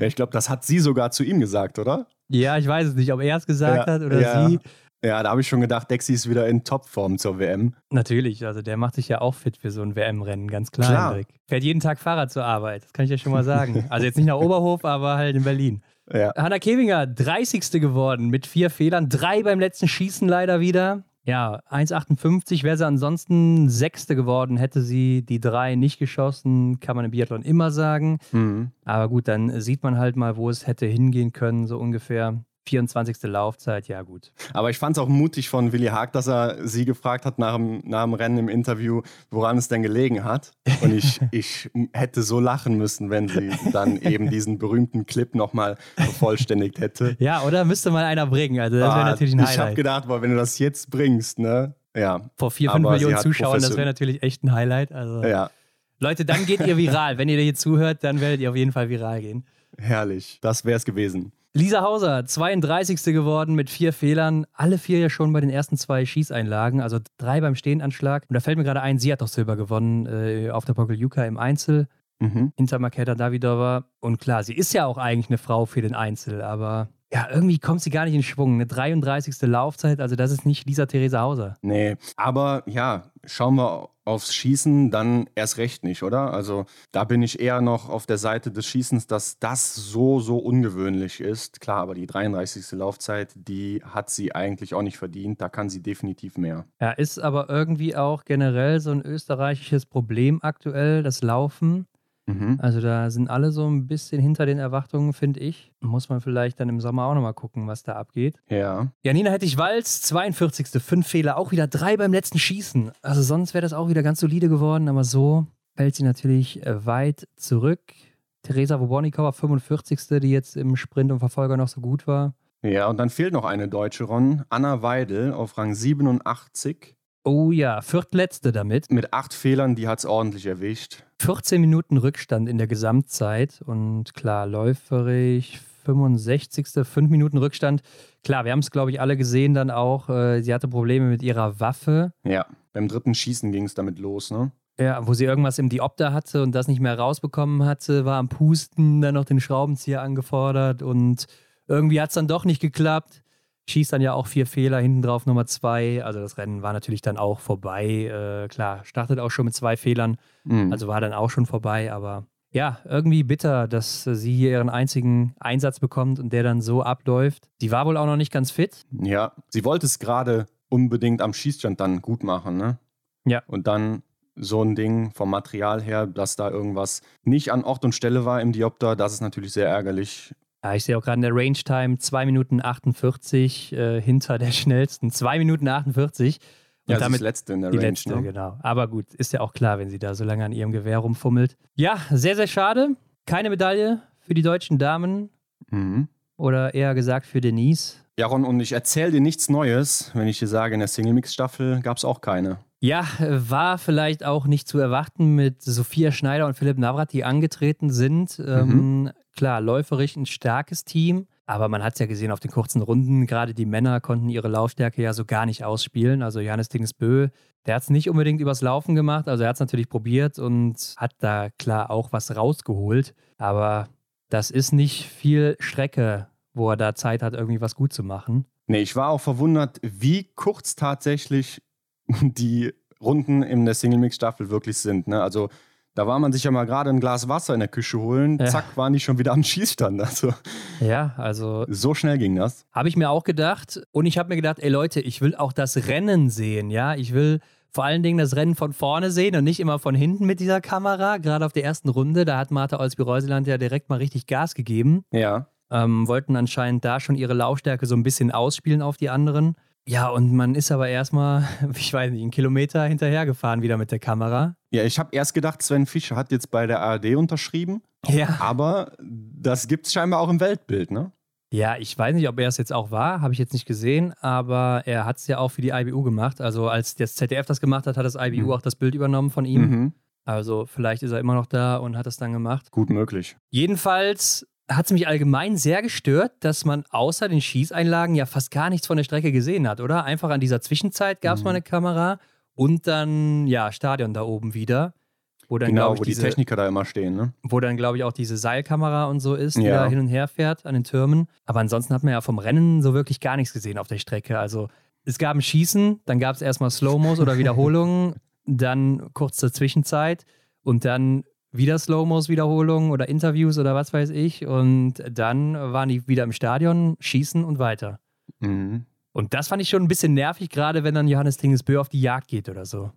Ich glaube, das hat sie sogar zu ihm gesagt, oder? Ja, ich weiß es nicht, ob er es gesagt ja, hat oder ja. sie. Ja, da habe ich schon gedacht, Dexy ist wieder in Topform zur WM. Natürlich, also der macht sich ja auch fit für so ein WM-Rennen, ganz klar, klar. Hendrik. Fährt jeden Tag Fahrrad zur Arbeit, das kann ich ja schon mal sagen. also jetzt nicht nach Oberhof, aber halt in Berlin. Ja. Hanna Kevinger, 30. geworden mit vier Fehlern, drei beim letzten Schießen leider wieder. Ja, 1,58 wäre sie ansonsten Sechste geworden, hätte sie die drei nicht geschossen, kann man im Biathlon immer sagen. Mhm. Aber gut, dann sieht man halt mal, wo es hätte hingehen können, so ungefähr. 24. Laufzeit, ja gut. Aber ich fand es auch mutig von Willi Haag, dass er sie gefragt hat nach dem, nach dem Rennen im Interview, woran es denn gelegen hat. Und ich, ich hätte so lachen müssen, wenn sie dann eben diesen berühmten Clip nochmal vervollständigt hätte. Ja, oder müsste mal einer bringen. Also das wäre ah, natürlich ein Highlight. Ich habe gedacht, boah, wenn du das jetzt bringst, ne? Ja. Vor vier, fünf Millionen Zuschauern, das wäre natürlich echt ein Highlight. Also, ja. Leute, dann geht ihr viral. wenn ihr hier zuhört, dann werdet ihr auf jeden Fall viral gehen. Herrlich. Das wäre es gewesen. Lisa Hauser, 32. geworden mit vier Fehlern. Alle vier ja schon bei den ersten zwei Schießeinlagen, also drei beim Stehenanschlag. Und da fällt mir gerade ein, sie hat doch Silber gewonnen äh, auf der Pokeljuka im Einzel. Mhm. Hinter Maketa Davidova. Und klar, sie ist ja auch eigentlich eine Frau für den Einzel, aber ja, irgendwie kommt sie gar nicht in Schwung. Eine 33. Laufzeit, also das ist nicht Lisa Theresa Hauser. Nee, aber ja, schauen wir aufs Schießen, dann erst recht nicht, oder? Also da bin ich eher noch auf der Seite des Schießens, dass das so, so ungewöhnlich ist. Klar, aber die 33. Laufzeit, die hat sie eigentlich auch nicht verdient. Da kann sie definitiv mehr. Ja, ist aber irgendwie auch generell so ein österreichisches Problem aktuell, das Laufen. Mhm. Also da sind alle so ein bisschen hinter den Erwartungen, finde ich. Muss man vielleicht dann im Sommer auch nochmal gucken, was da abgeht. Ja. Janina Hettich-Walz, 42. Fünf Fehler, auch wieder drei beim letzten Schießen. Also sonst wäre das auch wieder ganz solide geworden, aber so fällt sie natürlich äh, weit zurück. Theresa Wobornikova, 45. die jetzt im Sprint und Verfolger noch so gut war. Ja, und dann fehlt noch eine Deutsche, Ron. Anna Weidel auf Rang 87. Oh ja, viertletzte damit. Mit acht Fehlern, die hat es ordentlich erwischt. 14 Minuten Rückstand in der Gesamtzeit und klar, läuferig 65. 5 Minuten Rückstand. Klar, wir haben es, glaube ich, alle gesehen dann auch. Äh, sie hatte Probleme mit ihrer Waffe. Ja, beim dritten Schießen ging es damit los, ne? Ja, wo sie irgendwas im Diopter hatte und das nicht mehr rausbekommen hatte, war am Pusten, dann noch den Schraubenzieher angefordert und irgendwie hat es dann doch nicht geklappt schießt dann ja auch vier Fehler, hinten drauf Nummer zwei. Also das Rennen war natürlich dann auch vorbei. Äh, klar, startet auch schon mit zwei Fehlern, mhm. also war dann auch schon vorbei, aber ja, irgendwie bitter, dass sie hier ihren einzigen Einsatz bekommt und der dann so abläuft. Die war wohl auch noch nicht ganz fit. Ja, sie wollte es gerade unbedingt am Schießstand dann gut machen, ne? Ja. Und dann so ein Ding vom Material her, dass da irgendwas nicht an Ort und Stelle war im Diopter, das ist natürlich sehr ärgerlich. Ja, ich sehe auch gerade in der Range Time 2 Minuten 48 äh, hinter der schnellsten. 2 Minuten 48. Und ja, damit die letzte in der die Range. Letzte, ne? genau. Aber gut, ist ja auch klar, wenn sie da so lange an ihrem Gewehr rumfummelt. Ja, sehr, sehr schade. Keine Medaille für die deutschen Damen. Mhm. Oder eher gesagt für Denise. Ja, Ron, und ich erzähle dir nichts Neues, wenn ich dir sage, in der Single-Mix-Staffel gab es auch keine. Ja, war vielleicht auch nicht zu erwarten mit Sophia Schneider und Philipp Navrat, die angetreten sind. Mhm. Ähm, klar, läuferisch ein starkes Team, aber man hat es ja gesehen auf den kurzen Runden, gerade die Männer konnten ihre Laufstärke ja so gar nicht ausspielen. Also Johannes Dingesbö, der hat es nicht unbedingt übers Laufen gemacht, also er hat es natürlich probiert und hat da klar auch was rausgeholt, aber das ist nicht viel Strecke, wo er da Zeit hat, irgendwie was gut zu machen. Nee, ich war auch verwundert, wie kurz tatsächlich die Runden in der Single-Mix-Staffel wirklich sind. Ne? Also da war man sich ja mal gerade ein Glas Wasser in der Küche holen, ja. zack, waren die schon wieder am Schießstand. Also, ja, also. So schnell ging das. Habe ich mir auch gedacht. Und ich habe mir gedacht, ey Leute, ich will auch das Rennen sehen, ja. Ich will vor allen Dingen das Rennen von vorne sehen und nicht immer von hinten mit dieser Kamera. Gerade auf der ersten Runde, da hat Martha Olsby-Reuseland ja direkt mal richtig Gas gegeben. Ja. Ähm, wollten anscheinend da schon ihre Laufstärke so ein bisschen ausspielen auf die anderen. Ja, und man ist aber erstmal, ich weiß nicht, einen Kilometer hinterhergefahren wieder mit der Kamera. Ja, ich habe erst gedacht, Sven Fischer hat jetzt bei der ARD unterschrieben. Ja. Aber das gibt es scheinbar auch im Weltbild, ne? Ja, ich weiß nicht, ob er es jetzt auch war, habe ich jetzt nicht gesehen, aber er hat es ja auch für die IBU gemacht. Also als das ZDF das gemacht hat, hat das IBU mhm. auch das Bild übernommen von ihm. Mhm. Also vielleicht ist er immer noch da und hat es dann gemacht. Gut möglich. Jedenfalls hat es mich allgemein sehr gestört, dass man außer den Schießeinlagen ja fast gar nichts von der Strecke gesehen hat, oder? Einfach an dieser Zwischenzeit gab es mhm. mal eine Kamera und dann, ja, Stadion da oben wieder. Wo dann, genau, ich, wo diese, die Techniker da immer stehen, ne? Wo dann, glaube ich, auch diese Seilkamera und so ist, die ja. da hin und her fährt an den Türmen. Aber ansonsten hat man ja vom Rennen so wirklich gar nichts gesehen auf der Strecke. Also es gab ein Schießen, dann gab es erstmal Slow-Mos oder Wiederholungen, dann kurz zur Zwischenzeit und dann wieder Slow-Mos, Wiederholungen oder Interviews oder was weiß ich. Und dann waren die wieder im Stadion, schießen und weiter. Mhm. Und das fand ich schon ein bisschen nervig, gerade wenn dann Johannes Tingesbö auf die Jagd geht oder so.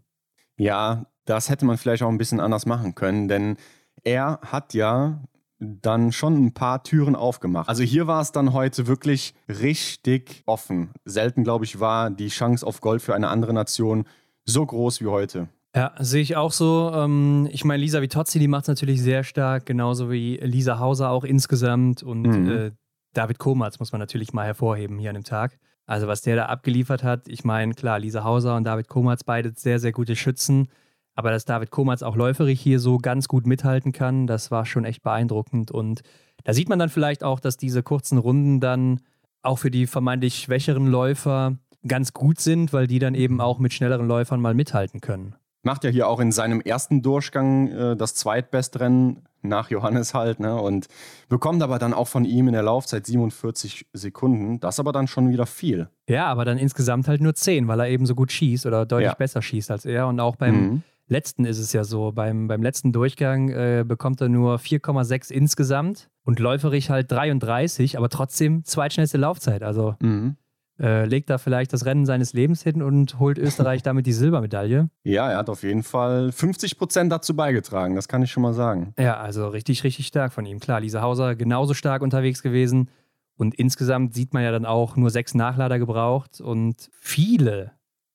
Ja, das hätte man vielleicht auch ein bisschen anders machen können, denn er hat ja dann schon ein paar Türen aufgemacht. Also hier war es dann heute wirklich richtig offen. Selten, glaube ich, war die Chance auf Gold für eine andere Nation so groß wie heute. Ja, sehe ich auch so. Ähm, ich meine, Lisa Vitozzi, die macht es natürlich sehr stark, genauso wie Lisa Hauser auch insgesamt. Und mhm. äh, David Komatz muss man natürlich mal hervorheben hier an dem Tag. Also, was der da abgeliefert hat, ich meine, klar, Lisa Hauser und David Komatz, beide sehr, sehr gute Schützen. Aber dass David Komatz auch läuferig hier so ganz gut mithalten kann, das war schon echt beeindruckend. Und da sieht man dann vielleicht auch, dass diese kurzen Runden dann auch für die vermeintlich schwächeren Läufer ganz gut sind, weil die dann eben auch mit schnelleren Läufern mal mithalten können. Macht ja hier auch in seinem ersten Durchgang äh, das zweitbeste Rennen nach Johannes halt, ne? Und bekommt aber dann auch von ihm in der Laufzeit 47 Sekunden. Das aber dann schon wieder viel. Ja, aber dann insgesamt halt nur 10, weil er eben so gut schießt oder deutlich ja. besser schießt als er. Und auch beim mhm. letzten ist es ja so. Beim, beim letzten Durchgang äh, bekommt er nur 4,6 insgesamt und läuferig halt 33, aber trotzdem zweitschnellste Laufzeit. Also. Mhm äh, legt da vielleicht das Rennen seines Lebens hin und holt Österreich damit die Silbermedaille. Ja, er hat auf jeden Fall 50 Prozent dazu beigetragen, das kann ich schon mal sagen. Ja, also richtig, richtig stark von ihm. Klar, Lisa Hauser genauso stark unterwegs gewesen. Und insgesamt sieht man ja dann auch nur sechs Nachlader gebraucht und viele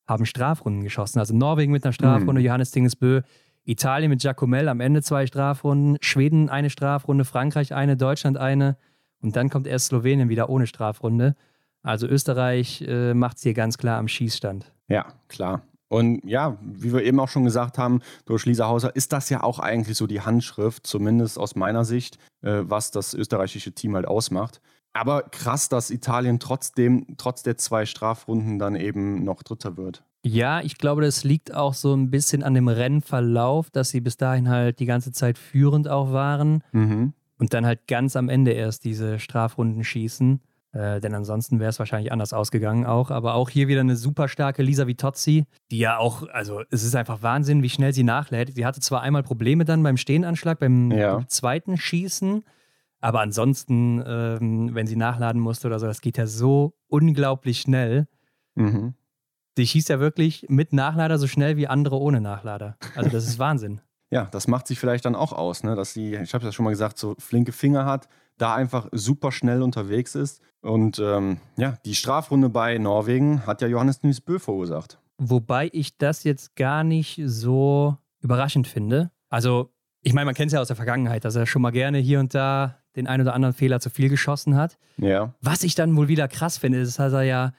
haben Strafrunden geschossen. Also Norwegen mit einer Strafrunde, mhm. Johannes Dingesbö, Italien mit Giacomel am Ende zwei Strafrunden, Schweden eine Strafrunde, Frankreich eine, Deutschland eine und dann kommt erst Slowenien wieder ohne Strafrunde. Also Österreich äh, macht es hier ganz klar am Schießstand. Ja, klar. Und ja, wie wir eben auch schon gesagt haben, durch Lisa Hauser ist das ja auch eigentlich so die Handschrift, zumindest aus meiner Sicht, äh, was das österreichische Team halt ausmacht. Aber krass, dass Italien trotzdem, trotz der zwei Strafrunden dann eben noch Dritter wird. Ja, ich glaube, das liegt auch so ein bisschen an dem Rennverlauf, dass sie bis dahin halt die ganze Zeit führend auch waren mhm. und dann halt ganz am Ende erst diese Strafrunden schießen. Äh, denn ansonsten wäre es wahrscheinlich anders ausgegangen auch. Aber auch hier wieder eine super starke Lisa Vitozzi, die ja auch, also es ist einfach Wahnsinn, wie schnell sie nachlädt. Sie hatte zwar einmal Probleme dann beim Stehenanschlag, beim Ja. zweiten Schießen, aber ansonsten, ähm, wenn sie nachladen musste oder so, das geht ja so unglaublich schnell. Mhm. Die schießt ja wirklich mit Nachlader so schnell wie andere ohne Nachlader. Also das ist Wahnsinn. Ja, das macht sich vielleicht dann auch aus, ne? dass sie, ich habe ja schon mal gesagt, so flinke Finger hat, da einfach super schnell unterwegs ist. Und ähm, ja, die Strafrunde bei Norwegen hat ja Johannes Nys Bö verursacht. Wobei ich das jetzt gar nicht so überraschend finde. Also, ich meine, man kennt es ja aus der Vergangenheit, dass er schon mal gerne hier und da den einen oder anderen Fehler zu viel geschossen hat. Ja. Was ich dann wohl wieder krass finde, ist, dass er ja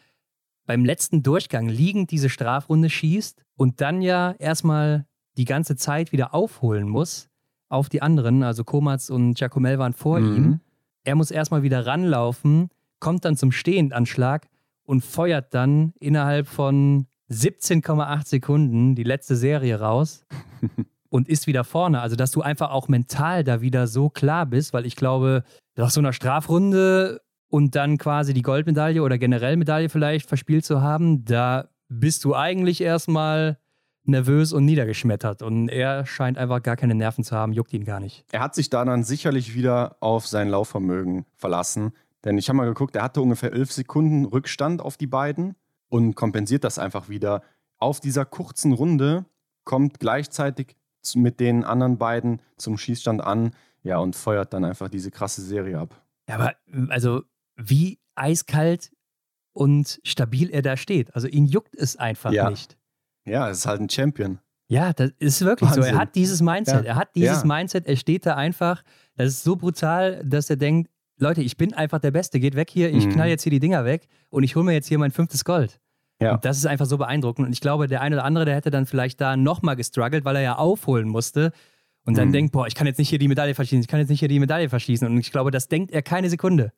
beim letzten Durchgang liegend diese Strafrunde schießt und dann ja erstmal die ganze Zeit wieder aufholen muss auf die anderen. Also Komatz und Giacomel waren vor Mhm. ihm. Er muss erstmal wieder ranlaufen, kommt dann zum Stehendanschlag und feuert dann innerhalb von 17,8 Sekunden die letzte Serie raus und ist wieder vorne. Also, dass du einfach auch mental da wieder so klar bist, weil ich glaube, nach so einer Strafrunde und dann quasi die Goldmedaille oder generell Medaille vielleicht verspielt zu haben, da bist du eigentlich erstmal nervös und niedergeschmettert. Und er scheint einfach gar keine Nerven zu haben, juckt ihn gar nicht. Er hat sich da dann sicherlich wieder auf sein Laufvermögen verlassen. Denn ich habe mal geguckt, er hatte ungefähr elf Sekunden Rückstand auf die beiden und kompensiert das einfach wieder. Auf dieser kurzen Runde kommt gleichzeitig mit den anderen beiden zum Schießstand an, ja, und feuert dann einfach diese krasse Serie ab. Ja, aber also wie eiskalt und stabil er da steht. Also ihn juckt es einfach Ja. nicht. Ja, es ist halt ein Champion. Ja, das ist wirklich so. Er Wahnsinn. hat dieses Mindset. Ja. Er hat dieses Ja. Mindset. Er steht da einfach. Das ist so brutal, dass er denkt, Leute, ich bin einfach der Beste. Geht weg hier. Ich Mhm. knall jetzt hier die Dinger weg und ich hole mir jetzt hier mein fünftes Gold. Ja. Und das ist einfach so beeindruckend. Und ich glaube, der eine oder andere, der hätte dann vielleicht da nochmal gestruggelt, weil er ja aufholen musste. Und dann Mhm. denkt, boah, ich kann jetzt nicht hier die Medaille verschießen. Ich kann jetzt nicht hier die Medaille verschießen. Und ich glaube, das denkt er keine Sekunde.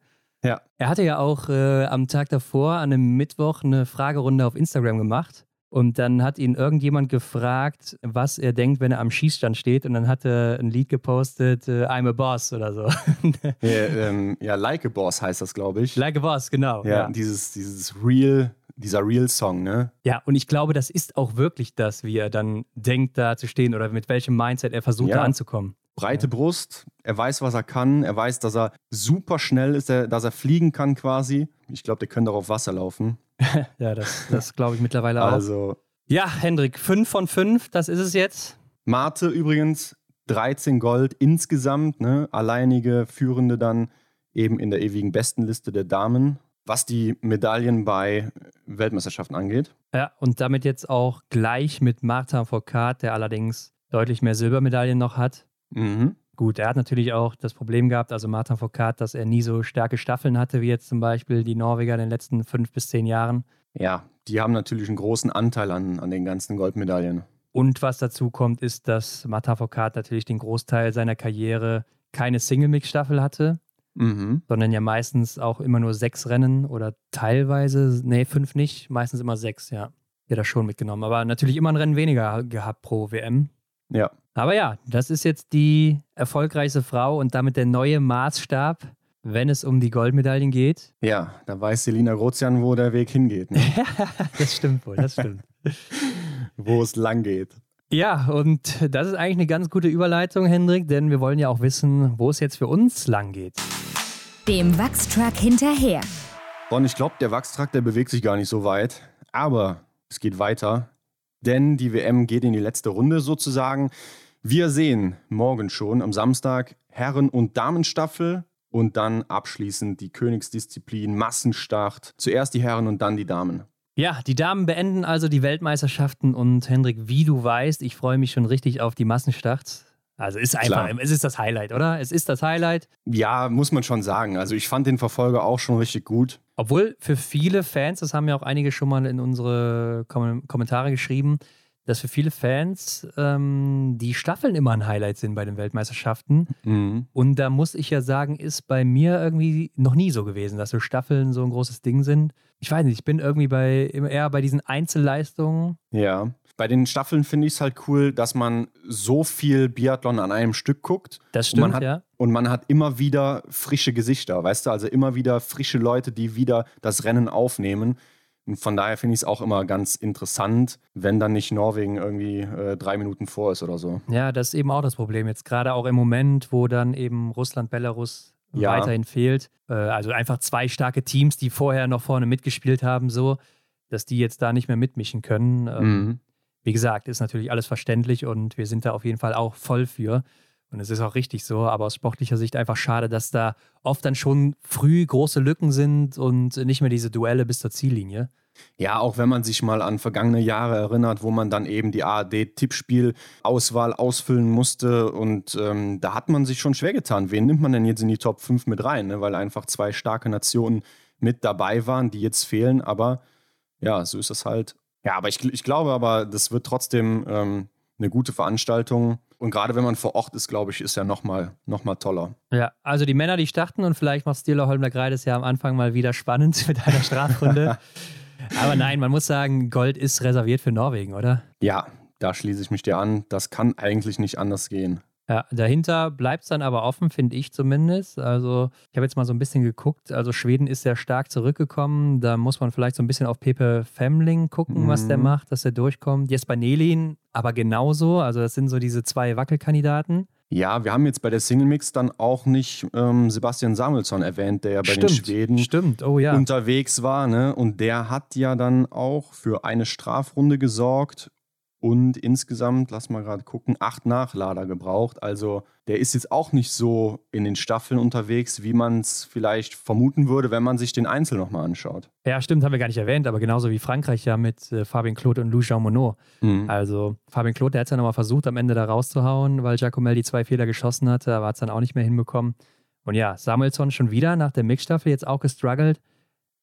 Ja. Er hatte ja auch äh, am Tag davor, an einem Mittwoch, eine Fragerunde auf Instagram gemacht. Und dann hat ihn irgendjemand gefragt, was er denkt, wenn er am Schießstand steht. Und dann hat er ein Lied gepostet, äh, I'm a Boss oder so. Ja, ähm, ja, Like a Boss heißt das, glaube ich. like a Boss, genau. ja, Ja. Dieses, dieses Real, dieser Real-Song, ne? ja, und ich glaube, das ist auch wirklich das, wie er dann denkt, da zu stehen oder mit welchem Mindset er versucht, Ja. da anzukommen. breite Brust, er weiß, was er kann, er weiß, dass er super schnell ist, dass er fliegen kann quasi. Ich glaube, der könnte auch auf Wasser laufen. Ja, das, das glaube ich mittlerweile auch. Also, Ja, Hendrik, 5 von 5, das ist es jetzt. Marte übrigens 13 Gold insgesamt, ne? alleinige Führende dann eben in der ewigen Bestenliste der Damen, was die Medaillen bei Weltmeisterschaften angeht. Ja, und damit jetzt auch gleich mit Martin Foucault, der allerdings deutlich mehr Silbermedaillen noch hat. Mhm. Gut, er hat natürlich auch das Problem gehabt, also Martin Foucault, dass er nie so starke Staffeln hatte, wie jetzt zum Beispiel die Norweger in den letzten fünf bis zehn Jahren. Ja, die haben natürlich einen großen Anteil an, an den ganzen Goldmedaillen. Und was dazu kommt, ist, dass Martin Foucault natürlich den Großteil seiner Karriere keine Single-Mix-Staffel hatte, Mhm. sondern ja meistens auch immer nur sechs Rennen oder teilweise, nee, fünf nicht, meistens immer sechs, ja. Hat er schon mitgenommen. Aber natürlich immer ein Rennen weniger gehabt pro WM. Ja. Aber ja, das ist jetzt die erfolgreichste Frau und damit der neue Maßstab, wenn es um die Goldmedaillen geht. Ja, da weiß Selina Grozian, wo der Weg hingeht, ne? das stimmt wohl, das stimmt. wo es lang geht. Ja, und das ist eigentlich eine ganz gute Überleitung, Hendrik, denn wir wollen ja auch wissen, wo es jetzt für uns lang geht. Dem Wachstruck hinterher. Und ich glaube, der Wachstrakt, der bewegt sich gar nicht so weit. Aber es geht weiter, denn die WM geht in die letzte Runde sozusagen. Wir sehen morgen schon am Samstag Herren- und Damenstaffel und dann abschließend die Königsdisziplin Massenstart. Zuerst die Herren und dann die Damen. Ja, die Damen beenden also die Weltmeisterschaften und Hendrik, wie du weißt, ich freue mich schon richtig auf die Massenstarts. Also ist einfach, Klar. es ist das Highlight, oder? Es ist das Highlight. Ja, muss man schon sagen. Also ich fand den Verfolger auch schon richtig gut. Obwohl für viele Fans, das haben ja auch einige schon mal in unsere Kom Kommentare geschrieben, dass für viele Fans ähm, die Staffeln immer ein Highlight sind bei den Weltmeisterschaften. Mhm. Und da muss ich ja sagen, ist bei mir irgendwie noch nie so gewesen, dass so Staffeln so ein großes Ding sind. Ich weiß nicht, ich bin irgendwie bei eher bei diesen Einzelleistungen. Ja. Bei den Staffeln finde ich es halt cool, dass man so viel Biathlon an einem Stück guckt. Das Und man stimmt, hat, ja. und man hat immer wieder frische Gesichter, weißt du, also immer wieder frische Leute, die wieder das Rennen aufnehmen. Und von daher finde ich es auch immer ganz interessant, wenn dann nicht Norwegen irgendwie äh, drei Minuten vor ist oder so. Ja, das ist eben auch das Problem jetzt, gerade auch im Moment, wo dann eben Russland, Belarus ja. weiterhin fehlt. Äh, also einfach zwei starke Teams, die vorher noch vorne mitgespielt haben, so, dass die jetzt da nicht mehr mitmischen können. Ähm, mhm. Wie gesagt, ist natürlich alles verständlich und wir sind da auf jeden Fall auch voll für. Und es ist auch richtig so, aber aus sportlicher Sicht einfach schade, dass da oft dann schon früh große Lücken sind und nicht mehr diese Duelle bis zur Ziellinie. Ja, auch wenn man sich mal an vergangene Jahre erinnert, wo man dann eben die ARD-Tippspiel-Auswahl ausfüllen musste und ähm, da hat man sich schon schwer getan. Wen nimmt man denn jetzt in die Top 5 mit rein? Ne? Weil einfach zwei starke Nationen mit dabei waren, die jetzt fehlen. Aber ja, so ist es halt. Ja, aber ich, ich glaube aber, das wird trotzdem ähm, eine gute Veranstaltung. Und gerade wenn man vor Ort ist, glaube ich, ist ja nochmal noch mal toller. Ja, also die Männer, die starten und vielleicht macht Stieler Holmler Greides ja am Anfang mal wieder spannend mit einer Strafrunde. Aber nein, man muss sagen, Gold ist reserviert für Norwegen, oder? Ja, da schließe ich mich dir an. Das kann eigentlich nicht anders gehen. Ja, dahinter bleibt es dann aber offen, finde ich zumindest. Also, ich habe jetzt mal so ein bisschen geguckt. Also, Schweden ist sehr stark zurückgekommen. Da muss man vielleicht so ein bisschen auf Pepe Femling gucken, mhm. was der mhm. macht, dass er durchkommt. Jetzt bei Nelin aber genauso. Also, das sind so diese zwei Wackelkandidaten. Ja, wir haben jetzt bei der Single Mix dann auch nicht ähm, Sebastian Samuelsson erwähnt, der ja bei stimmt, den Schweden stimmt. Oh, ja. unterwegs war. Ne? Und der hat ja dann auch für eine Strafrunde gesorgt und insgesamt, lass mal gerade gucken, acht Nachlader gebraucht. Also der ist jetzt auch nicht so in den Staffeln unterwegs, wie man es vielleicht vermuten würde, wenn man sich den Einzel nochmal anschaut. Ja, stimmt, haben wir gar nicht erwähnt, aber genauso wie Frankreich ja mit äh, Fabien Claude und Lou Jean Monod. Mhm. Also Fabien Claude, der hat es ja nochmal versucht, am Ende da rauszuhauen, weil Giacomel die zwei Fehler geschossen hatte, aber hat es dann auch nicht mehr hinbekommen. Und ja, Samuelsson schon wieder nach der Mixstaffel jetzt auch gestruggelt.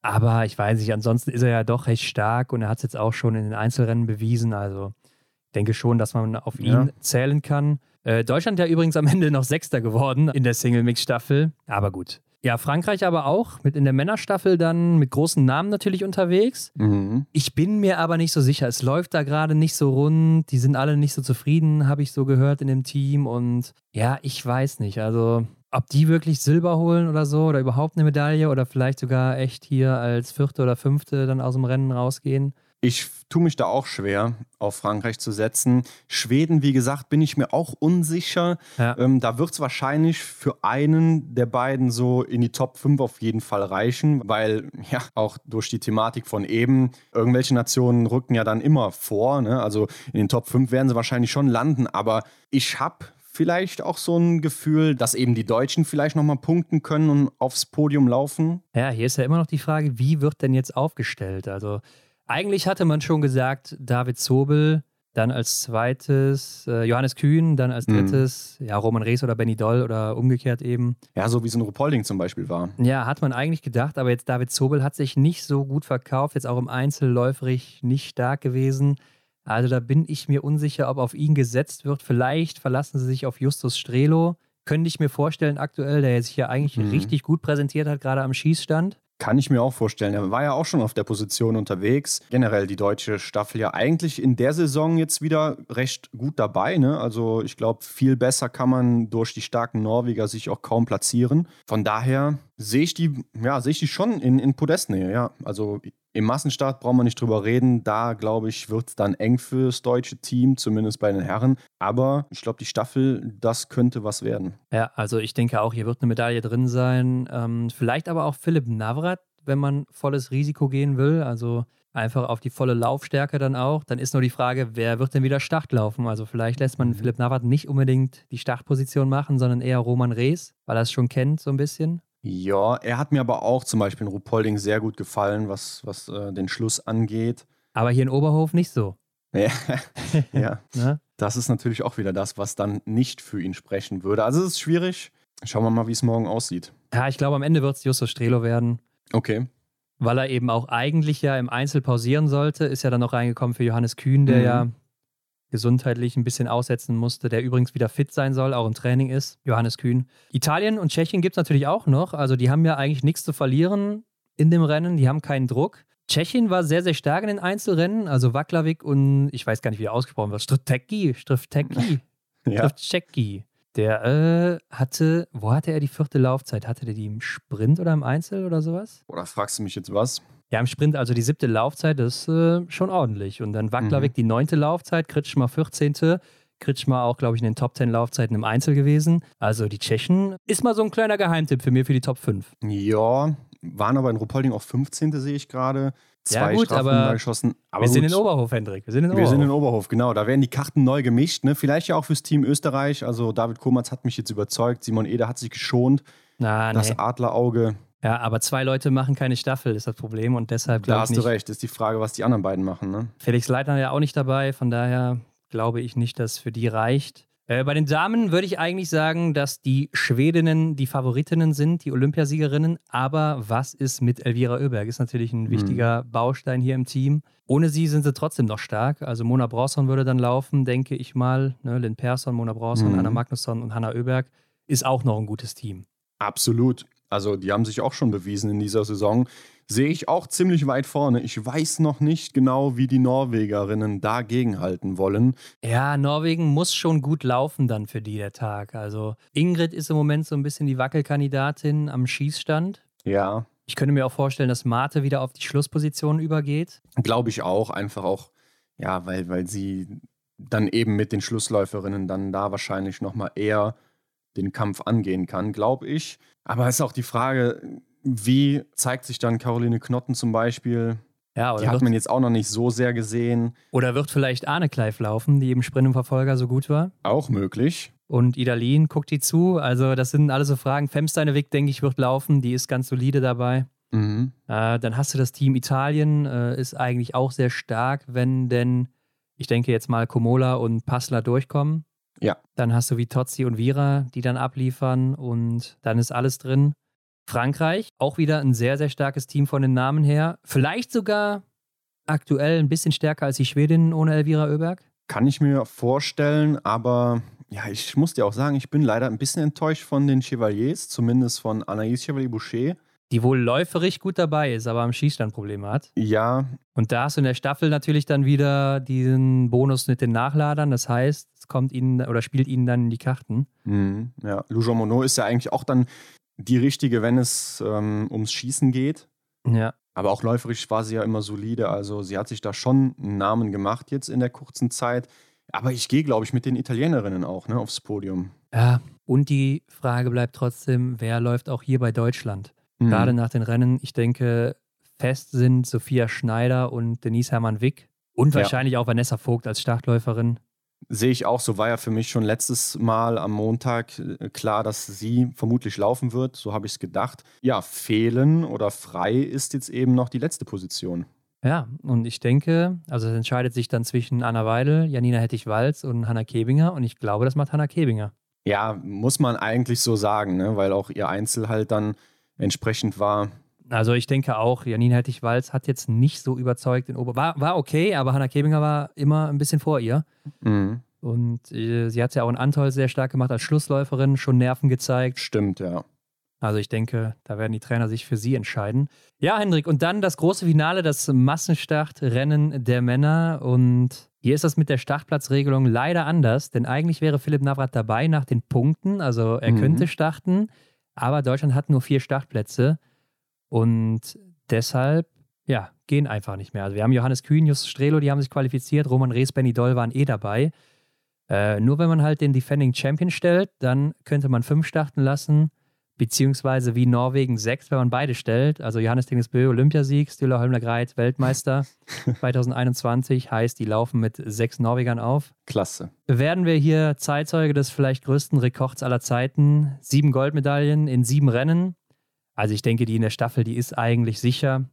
Aber ich weiß nicht, ansonsten ist er ja doch recht stark und er hat es jetzt auch schon in den Einzelrennen bewiesen. Also denke schon, dass man auf ihn ja. zählen kann. Äh, Deutschland ja übrigens am Ende noch Sechster geworden in der Single-Mix-Staffel. Aber gut. Ja, Frankreich aber auch mit in der Männerstaffel dann mit großen Namen natürlich unterwegs. Mhm. Ich bin mir aber nicht so sicher. Es läuft da gerade nicht so rund. Die sind alle nicht so zufrieden, habe ich so gehört in dem Team. Und ja, ich weiß nicht. Also, ob die wirklich Silber holen oder so oder überhaupt eine Medaille oder vielleicht sogar echt hier als Vierte oder Fünfte dann aus dem Rennen rausgehen. Ich tue mich da auch schwer, auf Frankreich zu setzen. Schweden, wie gesagt, bin ich mir auch unsicher. Ja. Ähm, da wird es wahrscheinlich für einen der beiden so in die Top 5 auf jeden Fall reichen, weil ja auch durch die Thematik von eben, irgendwelche Nationen rücken ja dann immer vor. Ne? Also in den Top 5 werden sie wahrscheinlich schon landen, aber ich habe vielleicht auch so ein Gefühl, dass eben die Deutschen vielleicht nochmal punkten können und aufs Podium laufen? Ja, hier ist ja immer noch die Frage, wie wird denn jetzt aufgestellt? Also eigentlich hatte man schon gesagt, David Zobel, dann als zweites äh, Johannes Kühn, dann als mhm. drittes mhm. ja, Roman Rees oder Benny Doll oder umgekehrt eben. Ja, so wie so ein Rupolding zum Beispiel war. Ja, hat man eigentlich gedacht, aber jetzt David Zobel hat sich nicht so gut verkauft, jetzt auch im Einzel läuferig nicht stark gewesen. Also da bin ich mir unsicher, ob auf ihn gesetzt wird. Vielleicht verlassen sie sich auf Justus Strelo. Könnte ich mir vorstellen aktuell, der sich ja eigentlich mhm. richtig gut präsentiert hat, gerade am Schießstand. Kann ich mir auch vorstellen. Er war ja auch schon auf der Position unterwegs. Generell die deutsche Staffel ja eigentlich in der Saison jetzt wieder recht gut dabei. Ne? Also ich glaube, viel besser kann man durch die starken Norweger sich auch kaum platzieren. Von daher sehe ich die, ja, sehe ich die schon in, in Podestnähe. Ja. Also im Massenstart brauchen wir nicht drüber reden. Da, glaube ich, wird es dann eng fürs deutsche Team, zumindest bei den Herren. Aber ich glaube, die Staffel, das könnte was werden. Ja, also ich denke auch, hier wird eine Medaille drin sein. Ähm, vielleicht aber auch Philipp Navrat, wenn man volles Risiko gehen will. Also einfach auf die volle Laufstärke dann auch. Dann ist nur die Frage, wer wird denn wieder Start laufen? Also vielleicht lässt man mhm. Philipp Navrat nicht unbedingt die Startposition machen, sondern eher Roman Rees, weil er es schon kennt so ein bisschen. Ja, er hat mir aber auch zum Beispiel in Rupolding sehr gut gefallen, was, was äh, den Schluss angeht. Aber hier in Oberhof nicht so. Ja, ja. Ne? das ist natürlich auch wieder das, was dann nicht für ihn sprechen würde. Also es ist schwierig. Schauen wir mal, wie es morgen aussieht. Ja, ich glaube, am Ende wird es Justus Strelo werden. Okay. Weil er eben auch eigentlich ja im Einzel pausieren sollte, ist ja dann noch reingekommen für Johannes Kühn, der mhm. ja gesundheitlich ein bisschen aussetzen musste, der übrigens wieder fit sein soll, auch im Training ist, Johannes Kühn. Italien und Tschechien gibt es natürlich auch noch. Also die haben ja eigentlich nichts zu verlieren in dem Rennen, die haben keinen Druck. Tschechien war sehr, sehr stark in den Einzelrennen, also Waklavik und ich weiß gar nicht, wie er ausgesprochen wird, Stritecki, Striftecki, ja. Der äh, hatte, wo hatte er die vierte Laufzeit? Hatte der die im Sprint oder im Einzel oder sowas? Oder fragst du mich jetzt was? Ja, im Sprint, also die siebte Laufzeit, das ist äh, schon ordentlich. Und dann Wacklerweg mhm. die neunte Laufzeit, Kritschmer 14. Kritschmer auch, glaube ich, in den Top 10 Laufzeiten im Einzel gewesen. Also die Tschechen ist mal so ein kleiner Geheimtipp für mir für die Top 5. Ja, waren aber in Ruppolding auch 15. sehe ich gerade. Zwei ja, gut, aber geschossen. Aber wir gut. sind in Oberhof, Hendrik. Wir sind in Oberhof. Wir sind in Oberhof, genau. Da werden die Karten neu gemischt. Ne? Vielleicht ja auch fürs Team Österreich. Also David Komatz hat mich jetzt überzeugt. Simon Eder hat sich geschont. Na, das nee. Adlerauge. Ja, aber zwei Leute machen keine Staffel, ist das Problem. Und deshalb Da hast du recht. Ist die Frage, was die anderen beiden machen. Ne? Felix Leitner ja auch nicht dabei. Von daher glaube ich nicht, dass für die reicht. Äh, bei den Damen würde ich eigentlich sagen, dass die Schwedinnen die Favoritinnen sind, die Olympiasiegerinnen. Aber was ist mit Elvira Oeberg? Ist natürlich ein mhm. wichtiger mhm. Baustein hier im Team. Ohne sie sind sie trotzdem noch stark. Also Mona Bronson würde dann laufen, denke ich mal. Ne? Lynn Persson, Mona Bronson, mhm. Anna Magnusson und Hanna Oeberg ist auch noch ein gutes Team. Absolut. Also die haben sich auch schon bewiesen in dieser Saison. Sehe ich auch ziemlich weit vorne. Ich weiß noch nicht genau, wie die Norwegerinnen dagegenhalten wollen. Ja, Norwegen muss schon gut laufen dann für die der Tag. Also Ingrid ist im Moment so ein bisschen die Wackelkandidatin am Schießstand. Ja. Ich könnte mir auch vorstellen, dass Mate wieder auf die Schlussposition übergeht. Glaube ich auch. Einfach auch, ja, weil, weil sie dann eben mit den Schlussläuferinnen dann da wahrscheinlich nochmal eher den Kampf angehen kann, glaube ich. Aber es ist auch die Frage, wie zeigt sich dann Caroline Knotten zum Beispiel? Ja, die hat man jetzt auch noch nicht so sehr gesehen. Oder wird vielleicht Arne Kleif laufen, die im Sprint im Verfolger so gut war? Auch möglich. Und Idalin guckt die zu. Also, das sind alles so Fragen. Femsteineweg, denke ich, wird laufen. Die ist ganz solide dabei. Mhm. Äh, dann hast du das Team Italien, äh, ist eigentlich auch sehr stark, wenn denn, ich denke jetzt mal, Komola und Passler durchkommen. Ja. Dann hast du Vitozzi und Vira, die dann abliefern und dann ist alles drin. Frankreich, auch wieder ein sehr, sehr starkes Team von den Namen her. Vielleicht sogar aktuell ein bisschen stärker als die Schwedinnen ohne Elvira Oeberg. Kann ich mir vorstellen, aber ja, ich muss dir auch sagen, ich bin leider ein bisschen enttäuscht von den Chevaliers, zumindest von Anaïs Chevalier-Boucher. Die wohl läuferig gut dabei ist, aber am Schießstand Probleme hat. Ja. Und da hast du in der Staffel natürlich dann wieder diesen Bonus mit den Nachladern. Das heißt, es kommt ihnen oder spielt ihnen dann in die Karten. Mhm, ja, Lujon Monod ist ja eigentlich auch dann die richtige, wenn es ähm, ums Schießen geht. Ja. Aber auch läuferisch war sie ja immer solide. Also sie hat sich da schon einen Namen gemacht jetzt in der kurzen Zeit. Aber ich gehe, glaube ich, mit den Italienerinnen auch ne, aufs Podium. Ja, und die Frage bleibt trotzdem, wer läuft auch hier bei Deutschland? Mhm. Gerade nach den Rennen, ich denke, fest sind Sophia Schneider und Denise Hermann-Wick und wahrscheinlich ja. auch Vanessa Vogt als Startläuferin. Sehe ich auch, so war ja für mich schon letztes Mal am Montag äh, klar, dass sie vermutlich laufen wird. So habe ich es gedacht. Ja, fehlen oder frei ist jetzt eben noch die letzte Position. Ja, und ich denke, also es entscheidet sich dann zwischen Anna Weidel, Janina Hettich-Walz und Hanna Kebinger und ich glaube, das macht Hanna Kebinger. Ja, muss man eigentlich so sagen, ne? weil auch ihr Einzel halt dann entsprechend war. Also ich denke auch, Janina Hettich-Walz hat jetzt nicht so überzeugt in Ober... War, war okay, aber Hanna Kebinger war immer ein bisschen vor ihr. Mhm. Und äh, sie hat ja auch in Antol sehr stark gemacht als Schlussläuferin, schon Nerven gezeigt. Stimmt, ja. Also ich denke, da werden die Trainer sich für sie entscheiden. Ja, Hendrik, und dann das große Finale, das Massenstartrennen der Männer. Und hier ist das mit der Startplatzregelung leider anders, denn eigentlich wäre Philipp Navrat dabei nach den Punkten. Also er mhm. könnte starten, aber Deutschland hat nur vier Startplätze. Und deshalb, ja, gehen einfach nicht mehr. Also wir haben Johannes Kühn, Justus Strelo, die haben sich qualifiziert, Roman Rees, Benny Doll waren eh dabei. Äh, nur wenn man halt den Defending Champion stellt, dann könnte man fünf starten lassen, beziehungsweise wie Norwegen sechs, wenn man beide stellt. Also Johannes Dingesbö, Olympiasieg, Stüller Holmler Greit, Weltmeister 2021, heißt, die laufen mit sechs Norwegern auf. Klasse. Werden wir hier Zeitzeuge des vielleicht größten Rekords aller Zeiten. Sieben Goldmedaillen in sieben Rennen. Also ich denke, die in der Staffel, die ist eigentlich sicher.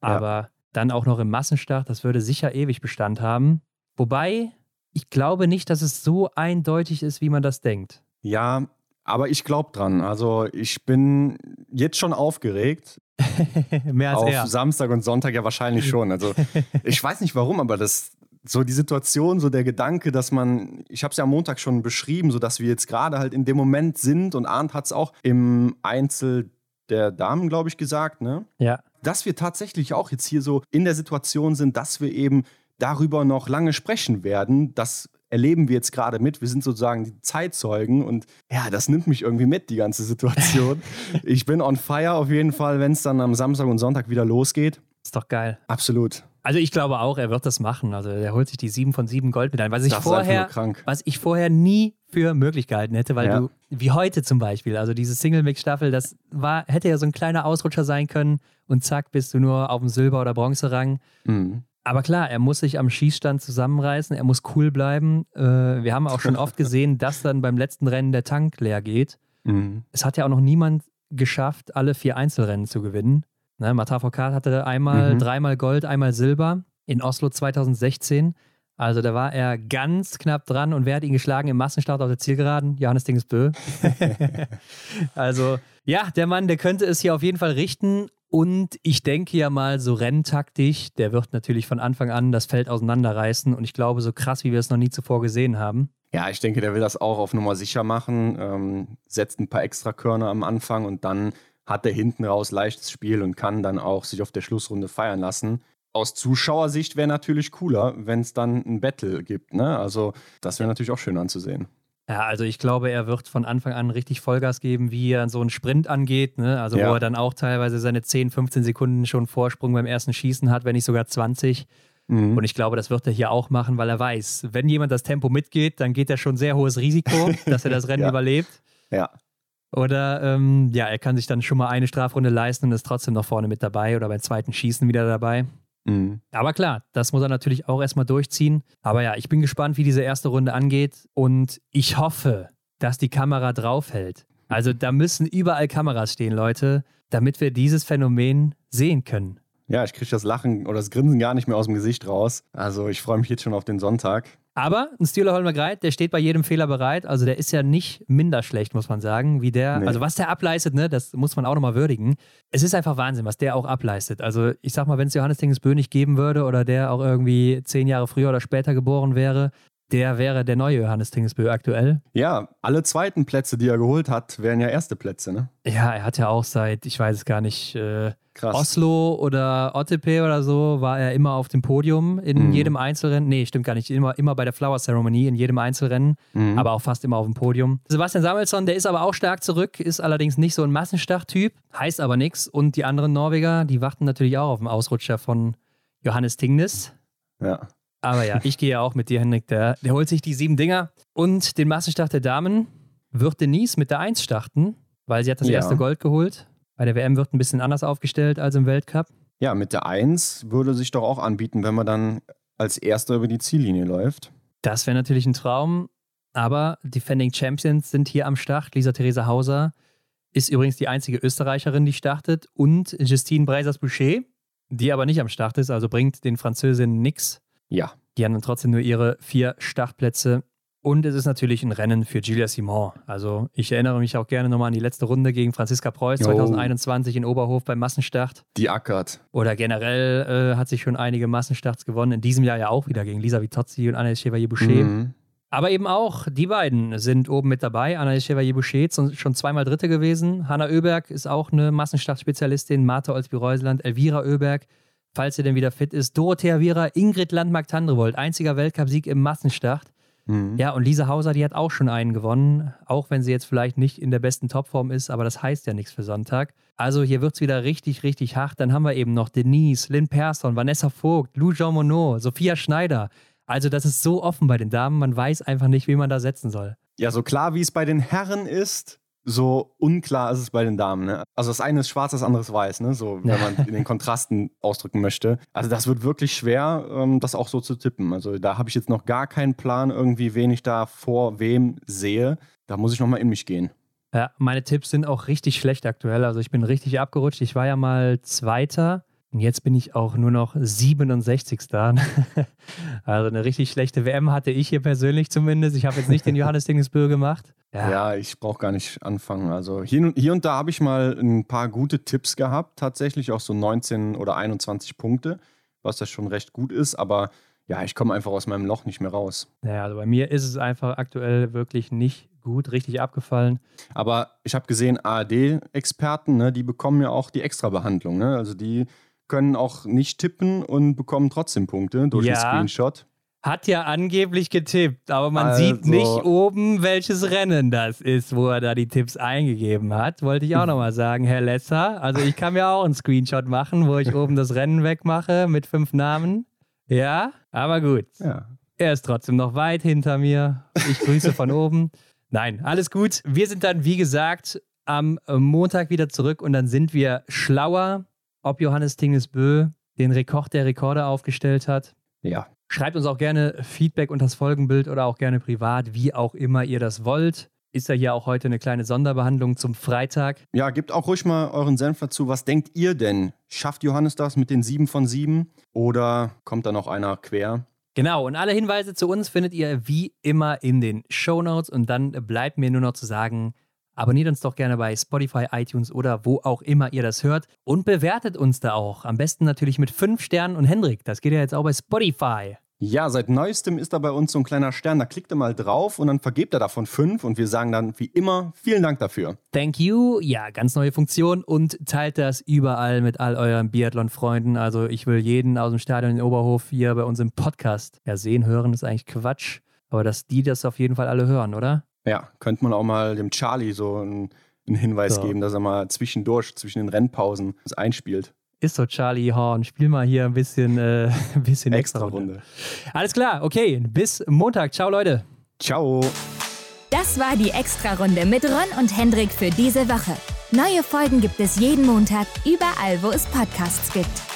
Aber ja. dann auch noch im Massenstart, das würde sicher ewig Bestand haben. Wobei, ich glaube nicht, dass es so eindeutig ist, wie man das denkt. Ja, aber ich glaube dran. Also ich bin jetzt schon aufgeregt. Mehr als Auf er. Samstag und Sonntag ja wahrscheinlich schon. Also ich weiß nicht warum, aber das so die Situation, so der Gedanke, dass man, ich habe es ja am Montag schon beschrieben, so dass wir jetzt gerade halt in dem Moment sind und Arndt hat es auch im Einzel der Damen, glaube ich, gesagt, ne? Ja. Dass wir tatsächlich auch jetzt hier so in der Situation sind, dass wir eben darüber noch lange sprechen werden, dass erleben wir jetzt gerade mit. Wir sind sozusagen die Zeitzeugen und ja, das nimmt mich irgendwie mit, die ganze Situation. ich bin on fire auf jeden Fall, wenn es dann am Samstag und Sonntag wieder losgeht. Ist doch geil. Absolut. Also ich glaube auch, er wird das machen. Also er holt sich die sieben von sieben Goldmedaillen, was ich vorher, was ich vorher nie für möglich gehalten hätte, weil ja. du, wie heute zum Beispiel, also diese Single-Mix-Staffel, das war, hätte ja so ein kleiner Ausrutscher sein können und zack, bist du nur auf dem Silber- oder Bronzerang. Mhm. Aber klar, er muss sich am Schießstand zusammenreißen, er muss cool bleiben. Äh, wir haben auch schon oft gesehen, dass dann beim letzten Rennen der Tank leer geht. Mhm. Es hat ja auch noch niemand geschafft, alle vier Einzelrennen zu gewinnen. Ne, Matar Foucault hatte einmal, mhm. dreimal Gold, einmal Silber in Oslo 2016. Also da war er ganz knapp dran und wer hat ihn geschlagen im Massenstart auf der Zielgeraden? Johannes Dingesbö. also ja, der Mann, der könnte es hier auf jeden Fall richten und ich denke ja mal, so renntaktisch, der wird natürlich von Anfang an das Feld auseinanderreißen und ich glaube, so krass, wie wir es noch nie zuvor gesehen haben. Ja, ich denke, der will das auch auf Nummer sicher machen, ähm, setzt ein paar extra Körner am Anfang und dann hat er hinten raus leichtes Spiel und kann dann auch sich auf der Schlussrunde feiern lassen. Aus Zuschauersicht wäre natürlich cooler, wenn es dann ein Battle gibt. Ne? Also das wäre natürlich auch schön anzusehen. Ja, also ich glaube, er wird von Anfang an richtig Vollgas geben, wie er so einen Sprint angeht. Ne? Also ja. wo er dann auch teilweise seine 10, 15 Sekunden schon Vorsprung beim ersten Schießen hat, wenn nicht sogar 20. Mhm. Und ich glaube, das wird er hier auch machen, weil er weiß, wenn jemand das Tempo mitgeht, dann geht er schon sehr hohes Risiko, dass er das Rennen ja. überlebt. Ja. Oder ähm, ja, er kann sich dann schon mal eine Strafrunde leisten und ist trotzdem noch vorne mit dabei oder beim zweiten Schießen wieder dabei. Mhm. Aber klar, das muss er natürlich auch erstmal durchziehen. Aber ja, ich bin gespannt, wie diese erste Runde angeht und ich hoffe, dass die Kamera draufhält. Also da müssen überall Kameras stehen, Leute, damit wir dieses Phänomen sehen können. Ja, ich kriege das Lachen oder das Grinsen gar nicht mehr aus dem Gesicht raus. Also ich freue mich jetzt schon auf den Sonntag. Aber ein Steeler Holmer Greit, der steht bei jedem Fehler bereit. Also der ist ja nicht minder schlecht, muss man sagen, wie der. Nee. Also was der ableistet, ne, das muss man auch nochmal würdigen. Es ist einfach Wahnsinn, was der auch ableistet. Also ich sag mal, wenn es Johannes Dingesbö nicht geben würde oder der auch irgendwie zehn Jahre früher oder später geboren wäre, der wäre der neue Johannes Tingesbö aktuell. Ja, alle zweiten Plätze, die er geholt hat, wären ja erste Plätze, ne? Ja, er hat ja auch seit, ich weiß es gar nicht, äh, Oslo oder Ottepe oder so, war er immer auf dem Podium in mhm. jedem Einzelrennen. Nee, stimmt gar nicht. Immer, immer bei der Flower Ceremony in jedem Einzelrennen, mhm. aber auch fast immer auf dem Podium. Sebastian Samuelsson, der ist aber auch stark zurück, ist allerdings nicht so ein Massenstart-Typ, heißt aber nichts. Und die anderen Norweger, die warten natürlich auch auf den Ausrutscher von Johannes Tingnes. Ja. Aber ja, ich gehe auch mit dir, Henrik. Der, der holt sich die sieben Dinger. Und den Massenstart der Damen wird Denise mit der Eins starten, weil sie hat das ja. erste Gold geholt. Bei der WM wird ein bisschen anders aufgestellt als im Weltcup. Ja, mit der Eins würde sich doch auch anbieten, wenn man dann als Erster über die Ziellinie läuft. Das wäre natürlich ein Traum. Aber Defending Champions sind hier am Start. Lisa Theresa Hauser ist übrigens die einzige Österreicherin, die startet. Und Justine Breisers-Boucher, die aber nicht am Start ist, also bringt den Französinnen nichts. Ja. Die haben dann trotzdem nur ihre vier Startplätze. Und es ist natürlich ein Rennen für Julia Simon. Also ich erinnere mich auch gerne nochmal an die letzte Runde gegen Franziska Preuß 2021 in Oberhof beim Massenstart. Die ackert. Oder generell äh, hat sich schon einige Massenstarts gewonnen. In diesem Jahr ja auch wieder gegen Lisa Vitozzi und Anna Chevalier-Boucher. Mhm. Aber eben auch die beiden sind oben mit dabei. Anna Chevalier-Boucher schon zweimal Dritte gewesen. Hanna Oeberg ist auch eine Massenstartspezialistin. Martha Olsby-Reuseland, Elvira Oeberg falls sie denn wieder fit ist. Dorothea Viera, Ingrid Landmark-Tandrevold, einziger Weltcupsieg im Massenstart. Mhm. Ja, und Lisa Hauser, die hat auch schon einen gewonnen, auch wenn sie jetzt vielleicht nicht in der besten Topform ist, aber das heißt ja nichts für Sonntag. Also hier wird es wieder richtig, richtig hart. Dann haben wir eben noch Denise, Lynn Persson, Vanessa Vogt, Lou Jean Monod, Sophia Schneider. Also das ist so offen bei den Damen, man weiß einfach nicht, wie man da setzen soll. Ja, so klar wie es bei den Herren ist, so unklar ist es bei den Damen. Ne? Also das eine ist schwarz, das andere ist weiß, ne? so, wenn man in den Kontrasten ausdrücken möchte. Also das wird wirklich schwer, ähm, das auch so zu tippen. Also da habe ich jetzt noch gar keinen Plan irgendwie, wen ich da vor wem sehe. Da muss ich nochmal in mich gehen. Ja, meine Tipps sind auch richtig schlecht aktuell. Also ich bin richtig abgerutscht. Ich war ja mal Zweiter und jetzt bin ich auch nur noch 67. also eine richtig schlechte WM hatte ich hier persönlich zumindest. Ich habe jetzt nicht den Johannes Dingesbö gemacht. Ja, ja ich brauche gar nicht anfangen. Also hier, hier und da habe ich mal ein paar gute Tipps gehabt, tatsächlich auch so 19 oder 21 Punkte, was das schon recht gut ist, aber ja, ich komme einfach aus meinem Loch nicht mehr raus. Ja, also bei mir ist es einfach aktuell wirklich nicht gut, richtig abgefallen. Aber ich habe gesehen, ARD-Experten, ne, die bekommen ja auch die Extra-Behandlung. Ne? Also die können auch nicht tippen und bekommen trotzdem Punkte durch ja. den Screenshot. hat ja angeblich getippt, aber man Also- sieht nicht oben, welches Rennen das ist, wo er da die Tipps eingegeben hat. Wollte ich auch nochmal sagen, Herr Lesser. Also ich kann mir auch einen Screenshot machen, wo ich oben das Rennen wegmache mit fünf Namen. Ja, aber gut. Ja. Er ist trotzdem noch weit hinter mir. Ich grüße von oben. Nein, alles gut. Wir sind dann, wie gesagt, am Montag wieder zurück und dann sind wir schlauer, ob Johannes Tingesbö den Rekord der Rekorde aufgestellt hat. Ja. Schreibt uns auch gerne Feedback unter das Folgenbild oder auch gerne privat, wie auch immer ihr das wollt. Ist ja hier auch heute eine kleine Sonderbehandlung zum Freitag. Ja, gebt auch ruhig mal euren Senf dazu. Was denkt ihr denn? Schafft Johannes das mit den sieben von sieben? Oder kommt da noch einer quer? Genau, und alle Hinweise zu uns findet ihr wie immer in den Show Notes. Und dann bleibt mir nur noch zu sagen, abonniert uns doch gerne bei Spotify, iTunes oder wo auch immer ihr das hört. Und bewertet uns da auch. Am besten natürlich mit fünf Sternen. Und Hendrik, das geht ja jetzt auch bei Spotify. Ja, seit neuestem ist da bei uns so ein kleiner Stern. Da klickt ihr mal drauf und dann vergebt er davon fünf. Und wir sagen dann wie immer vielen Dank dafür. Thank you. Ja, ganz neue Funktion und teilt das überall mit all euren Biathlon-Freunden. Also ich will jeden aus dem Stadion in Oberhof hier bei uns im Podcast ja sehen, hören, ist eigentlich Quatsch. Aber dass die das auf jeden Fall alle hören, oder? Ja, könnte man auch mal dem Charlie so einen, einen Hinweis So. geben, dass er mal zwischendurch, zwischen den Rennpausen das einspielt. Ist so, Charlie Horn. Spiel mal hier ein bisschen, äh, ein bisschen extra, Extra Runde. Runde. Alles klar, okay. Bis Montag. Ciao, Leute. Ciao. Das war die Extra-Runde mit Ron und Hendrik für diese Woche. Neue Folgen gibt es jeden Montag, überall, wo es Podcasts gibt.